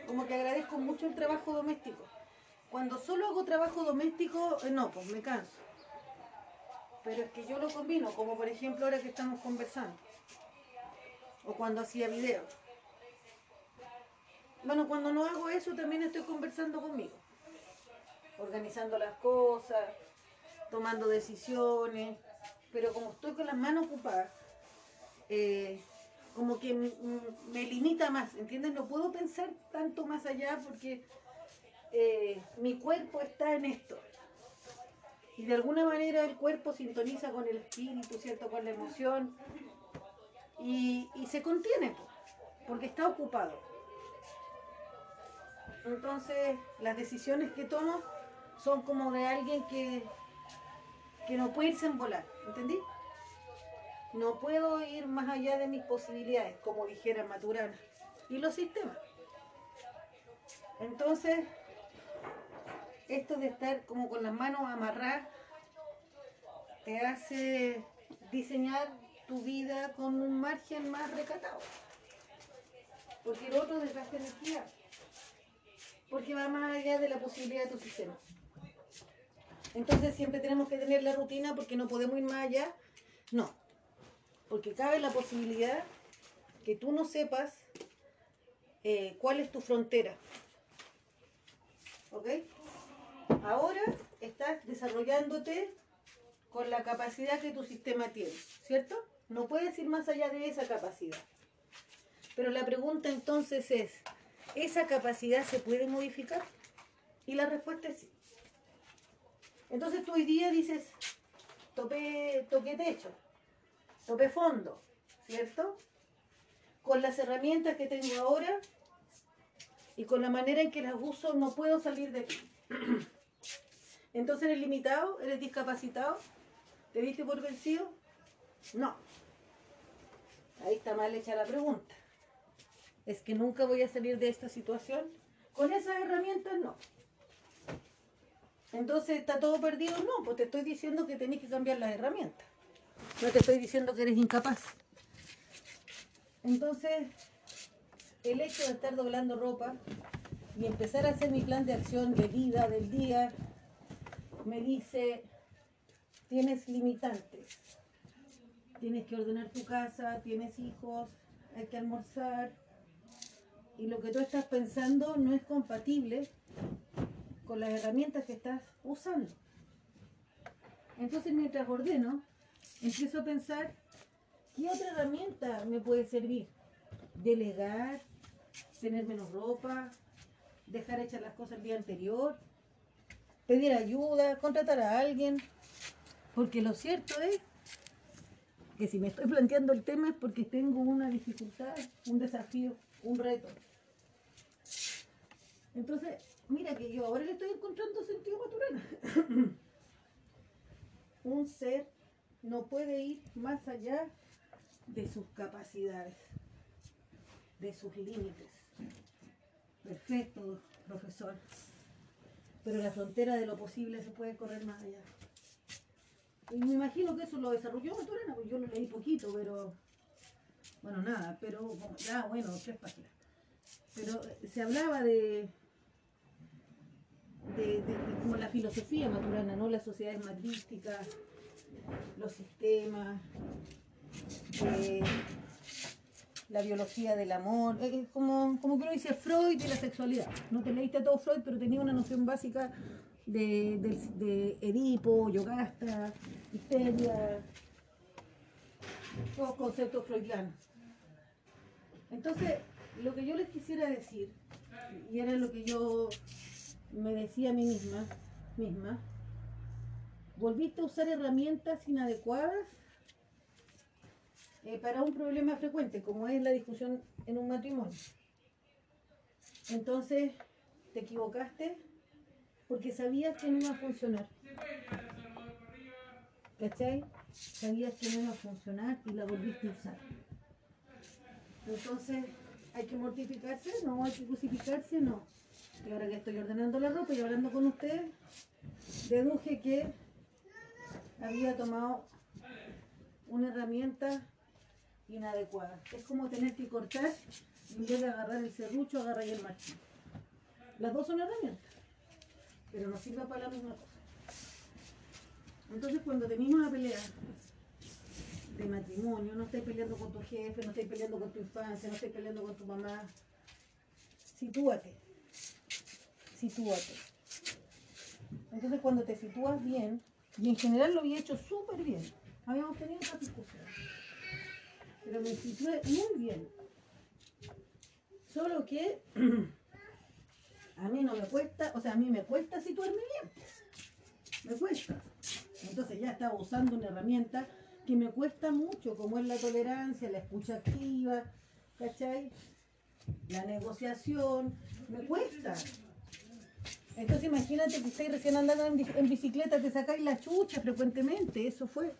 como que agradezco mucho el trabajo doméstico. Cuando solo hago trabajo doméstico, eh, no, pues me canso. Pero es que yo lo combino, como por ejemplo ahora que estamos conversando. O cuando hacía video. Bueno, cuando no hago eso también estoy conversando conmigo. Organizando las cosas, tomando decisiones. Pero como estoy con las manos ocupadas, eh, como que me limita más, ¿entiendes? No puedo pensar tanto más allá porque eh, mi cuerpo está en esto. Y de alguna manera el cuerpo sintoniza con el espíritu, ¿cierto? Con la emoción. Y, se contiene, porque está ocupado. Entonces, las decisiones que tomo son como de alguien que, que no puede irse en volar, ¿entendí? No puedo ir más allá de mis posibilidades, como dijera Maturana. Y los sistemas. Entonces, esto de estar como con las manos amarradas te hace diseñar tu vida con un margen más recatado. Porque el otro desgasta energía. Porque va más allá de la posibilidad de tu sistema. Entonces siempre tenemos que tener la rutina porque no podemos ir más allá. No, porque cabe la posibilidad que tú no sepas eh, cuál es tu frontera. ¿Ok? Ahora estás desarrollándote con la capacidad que tu sistema tiene, ¿cierto? No puedes ir más allá de esa capacidad. Pero la pregunta entonces es, ¿esa capacidad se puede modificar? Y la respuesta es sí. Entonces tú hoy día dices, tope, toque techo, tope fondo, ¿cierto? Con las herramientas que tengo ahora y con la manera en que las uso, no puedo salir de aquí. *clears throat* Entonces eres limitado, eres discapacitado, ¿te viste por vencido? No. Ahí está mal hecha la pregunta. Es que nunca voy a salir de esta situación. Con esas herramientas no. Entonces está todo perdido. No, pues te estoy diciendo que tenés que cambiar las herramientas. No te estoy diciendo que eres incapaz. Entonces, el hecho de estar doblando ropa y empezar a hacer mi plan de acción de vida del día, me dice, tienes limitantes. Tienes que ordenar tu casa, tienes hijos, hay que almorzar. Y lo que tú estás pensando no es compatible con las herramientas que estás usando. Entonces mientras ordeno, empiezo a pensar, ¿qué otra herramienta me puede servir? Delegar, tener menos ropa, dejar hechas las cosas el día anterior, pedir ayuda, contratar a alguien. Porque lo cierto es que si me estoy planteando el tema es porque tengo una dificultad, un desafío, un reto. Entonces, mira que yo ahora le estoy encontrando sentido maturana. *coughs* un ser no puede ir más allá de sus capacidades, de sus límites. Perfecto, profesor. Pero la frontera de lo posible se puede correr más allá. Y me imagino que eso lo desarrolló Maturana, porque yo lo leí poquito, pero. Bueno, nada, pero. Ya, bueno, tres páginas. Pero eh, se hablaba de, de, como la filosofía maturana, ¿no? Las sociedades matrísticas, los sistemas, eh, la biología del amor, es eh, como, como que uno dice Freud y la sexualidad. No te leíste a todo Freud, pero tenía una noción básica de, de, Edipo, Yogasta, Histeria, todos conceptos freudianos. Entonces, lo que yo les quisiera decir, y era lo que yo me decía a mí misma, misma, volviste a usar herramientas inadecuadas eh, para un problema frecuente, como es la discusión en un matrimonio. Entonces, te equivocaste porque sabías que no iba a funcionar. ¿Cachai? Sabías que no iba a funcionar y la volviste a usar. Entonces, ¿hay que mortificarse? No, hay que crucificarse, no. Y ahora que estoy ordenando la ropa y hablando con ustedes, deduje que había tomado una herramienta inadecuada. Es como tener que cortar en vez de agarrar el serrucho, agarrar el martillo. Las dos son herramientas, pero no sirven para la misma cosa. Entonces, cuando tenemos una pelea de matrimonio, no estáis peleando con tu jefe, no estáis peleando con tu infancia, no estáis peleando con tu mamá, sitúate. Sitúate. Entonces, cuando te sitúas bien, y en general lo había hecho súper bien, habíamos tenido otra discusión, pero me situé muy bien. Solo que *clears throat* a mí no me cuesta, o sea, a mí me cuesta situarme bien. Me cuesta. Entonces ya estaba usando una herramienta que me cuesta mucho, como es la tolerancia, la escucha activa, ¿cachai? La negociación, me cuesta. Entonces imagínate que estáis recién andando en, en bicicleta, te sacáis la chucha frecuentemente, eso fue.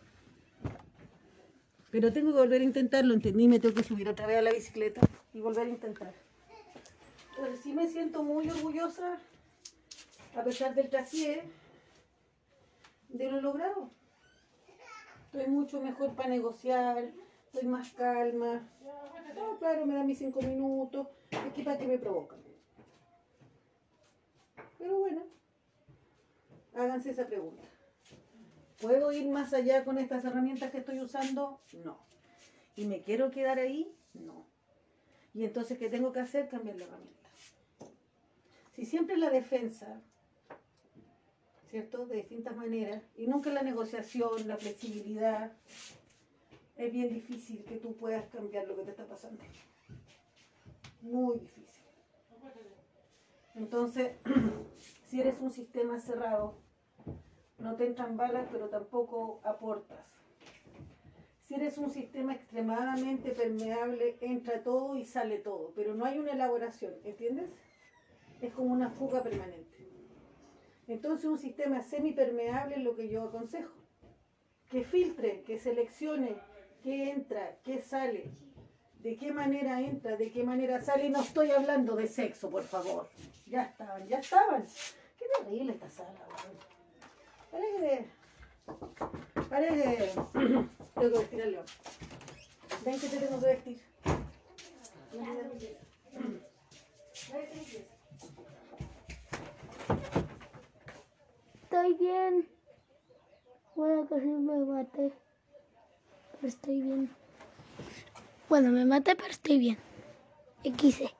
Pero tengo que volver a intentarlo, entendí, me tengo que subir otra vez a la bicicleta y volver a intentar. Pero sí me siento muy orgullosa, a pesar del traspié, de lo logrado. Estoy mucho mejor para negociar, estoy más calma. Claro, me dan mis cinco minutos, que para que me provocan. Pero bueno, háganse esa pregunta. ¿Puedo ir más allá con estas herramientas que estoy usando? No. ¿Y me quiero quedar ahí? No. Y entonces, ¿qué tengo que hacer? Cambiar la herramienta. Si siempre la defensa, ¿cierto? De distintas maneras, y nunca la negociación, la flexibilidad, es bien difícil que tú puedas cambiar lo que te está pasando. Muy difícil. Entonces, *clears throat* si eres un sistema cerrado, no te entran balas, pero tampoco aportas. Si eres un sistema extremadamente permeable, entra todo y sale todo, pero no hay una elaboración, ¿entiendes? Es como una fuga permanente. Entonces un sistema semipermeable es lo que yo aconsejo. Que filtre, que seleccione qué entra, qué sale, de qué manera entra, de qué manera sale. Y no estoy hablando de sexo, por favor. Ya estaban, ya estaban. Qué terrible esta sala. Parece. Parece. *clears throat* Tengo que vestir al león. Ven que te tengo que vestir. Estoy bien. Bueno, casi me maté. Pero estoy bien. Bueno, me maté, pero estoy bien. Y quise.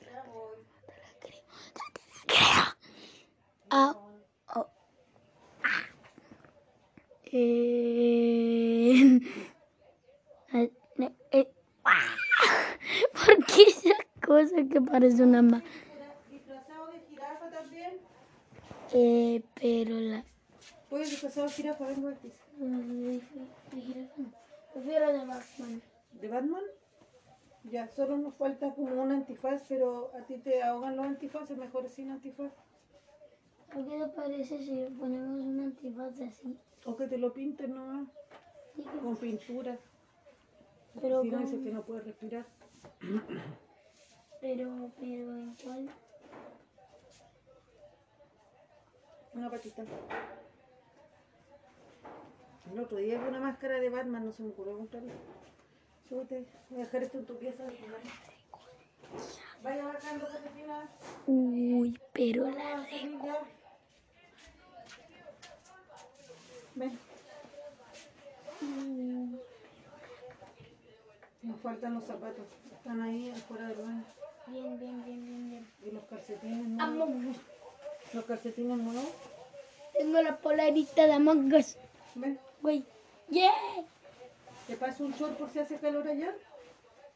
Ya voy. Ah. Eh, ah. ¿Por qué esa cosa que parece una ma... ¿Disfrazado de jirafa también? Eh, pero la... Puedes disfrazado de jirafa, vengo a de jirafa no. Prefiero de Batman. ¿De Batman? Ya, solo nos falta como un antifaz, pero a ti te ahogan los antifaces, mejor sin antifaz. ¿A qué te parece si le ponemos un antifaz así? O que te lo pinten nomás, Sí, con pintura. Pero si no, con- dices que no puedes respirar. *clears throat* Pero, pero, ¿en cuál? Una patita. El otro día vi una máscara de Batman, no se me ocurrió comprarla. Súbete, voy a dejar esto en tu pieza. Vaya bajando. Uy, pero la... Ven, nos faltan los zapatos. Están ahí afuera del baño. Bien, bien, bien, bien, bien. Y los calcetines nuevos. Among. Los calcetines nuevos. Tengo la polarita de Among Us. Ven, Güey. Yeah. ¿te paso un short por si hace calor allá?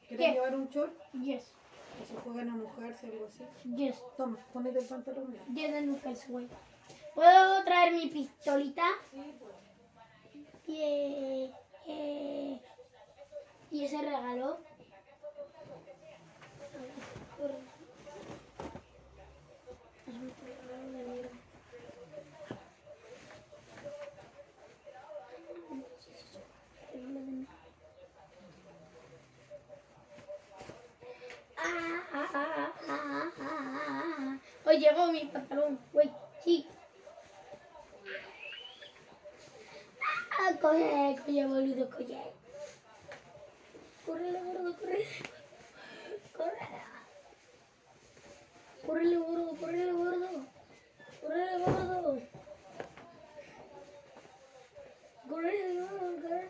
¿Quieres ¿Qué? llevar un short? Yes. Que se juegan a mojarse, algo así. Yes. Toma, ponete el pantalón. de Lucas, güey. ¿Puedo traer mi pistolita? Y, eh, y ese regalo. Ah, ah, ah, ah. Hoy llegó mi pantalón, güey, sí. Ah, coge, coge, boludo, coge. Corre, gordo, corre. Corre. Corre, gordo, corre, gordo. Corre, gordo. Corre, gordo, corre.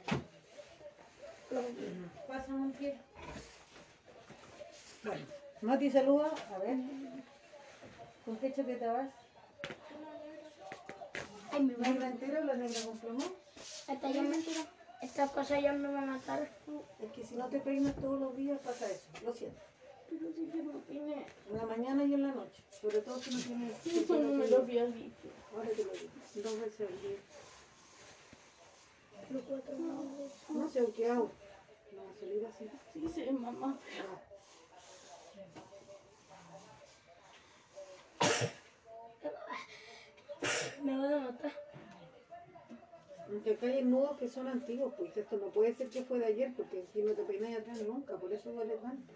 Pásame un pie. Mati saluda. A ver. ¿Con qué chaqueta vas? Ay, me va ¿Negra entera o la negra con plomo? Esta ya me Estas cosas ya me van a matar. Es que si no te peinas todos los días pasa eso. Lo siento. Pero si yo no peiné. En la mañana y en la noche. Sobre todo si no tienes... Eso no me lo había dicho. Ahora te lo digo. Dos veces al día. Los cuatro meses. No sé qué hago. No va a salir así. Sí, sí, mamá. Me van a matar. Aunque acá hay nudos que son antiguos, pues esto no puede ser que fue de ayer, porque aquí no te peinas atrás nunca, por eso duele tanto.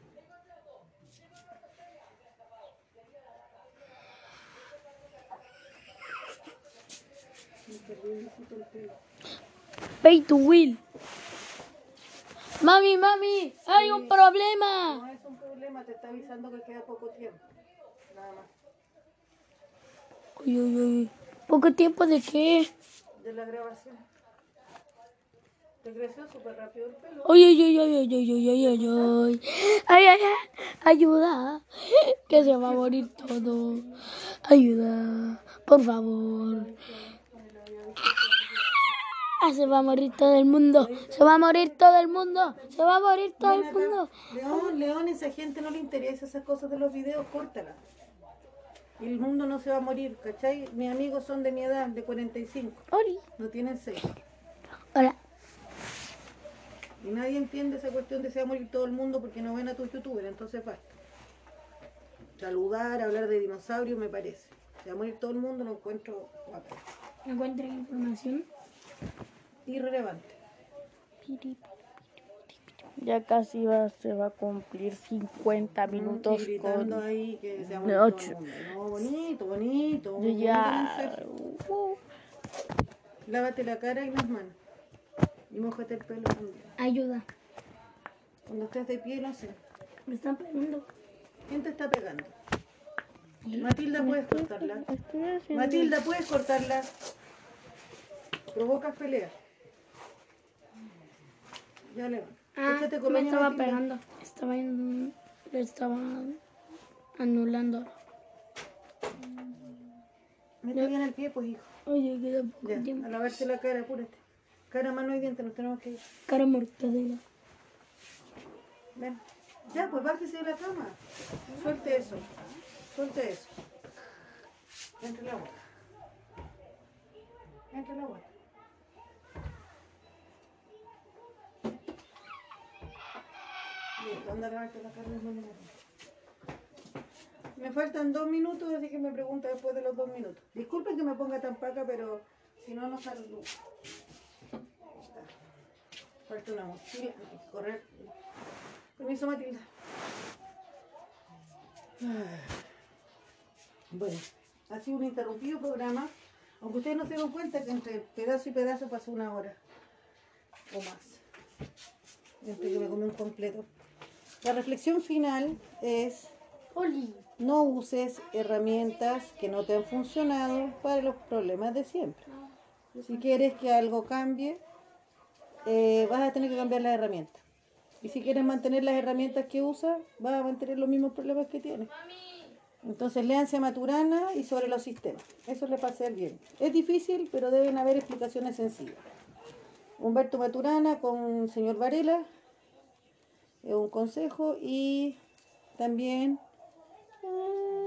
Pay to will. Mami, mami, hay un problema. No es un problema, te está avisando que queda poco tiempo. Nada más. Uy, uy, uy. ¿Poco tiempo de qué? De la grabación. Te creció súper rápido el pelo. Ay, ay, ay, ay, ay, ay, ay, ay, ay, ay. Ay, ay, ay. Ayuda. Que se va a morir todo. Ayuda. Por favor. Ah, se va a morir todo el mundo. Se va a morir todo el mundo. Se va a morir todo el mundo. León, León, esa gente no le interesa esas cosas de los videos, córtala. Y el mundo no se va a morir, ¿cachai? Mis amigos son de mi edad, de 45, Oli. no tienen 6. Hola. Y nadie entiende esa cuestión de se va a morir todo el mundo porque no ven a tus youtubers, entonces basta. Saludar, hablar de dinosaurios me parece. Se va a morir todo el mundo, lo encuentro guapo. ¿Encuentran información? irrelevante. Ya casi va, se va a cumplir 50 Y minutos con... ahí que va. No, bonito, bonito. Ya... Uh, Lávate la cara y las manos. Y mojate el pelo también. Ayuda. Cuando estés de pie, no sé. Me están pegando. ¿Quién te está pegando? Matilda, puedes cortarla. Matilda, puedes cortarla. Provocas pelea. Ya le Ah, Échate me estaba pegando. Estaba en... Le estaba anulando. Mete bien el pie, pues, hijo. Oye, queda poco Ya, tiempo. a lavarse la cara, apúrate. Cara, mano y dientes, nos tenemos que ir. Cara mortadela. Ven. Ya, pues bájese de la cama. Suelte eso. Suelte eso. Entre la agua. Entre la agua. Listo, anda a lavarte la cara. no, no, no. Me faltan dos minutos, así que me pregunta después de los dos minutos. Disculpen que me ponga tan paca, pero si no, no salgo. Falta una mochila, correr. Permiso, Matilda. Bueno, ha sido un interrumpido programa, aunque ustedes no se dan cuenta que entre pedazo y pedazo pasó una hora o más. Entre que me comí un completo. La reflexión final es no uses herramientas que no te han funcionado para los problemas de siempre. Si quieres que algo cambie, eh, vas a tener que cambiar las herramientas. Y si quieres mantener las herramientas que usas, vas a mantener los mismos problemas que tienes. Entonces, léanse a Maturana y sobre los sistemas. Eso les va a hacer bien. Es difícil, pero deben haber explicaciones sencillas. Humberto Maturana con señor Varela, un consejo y también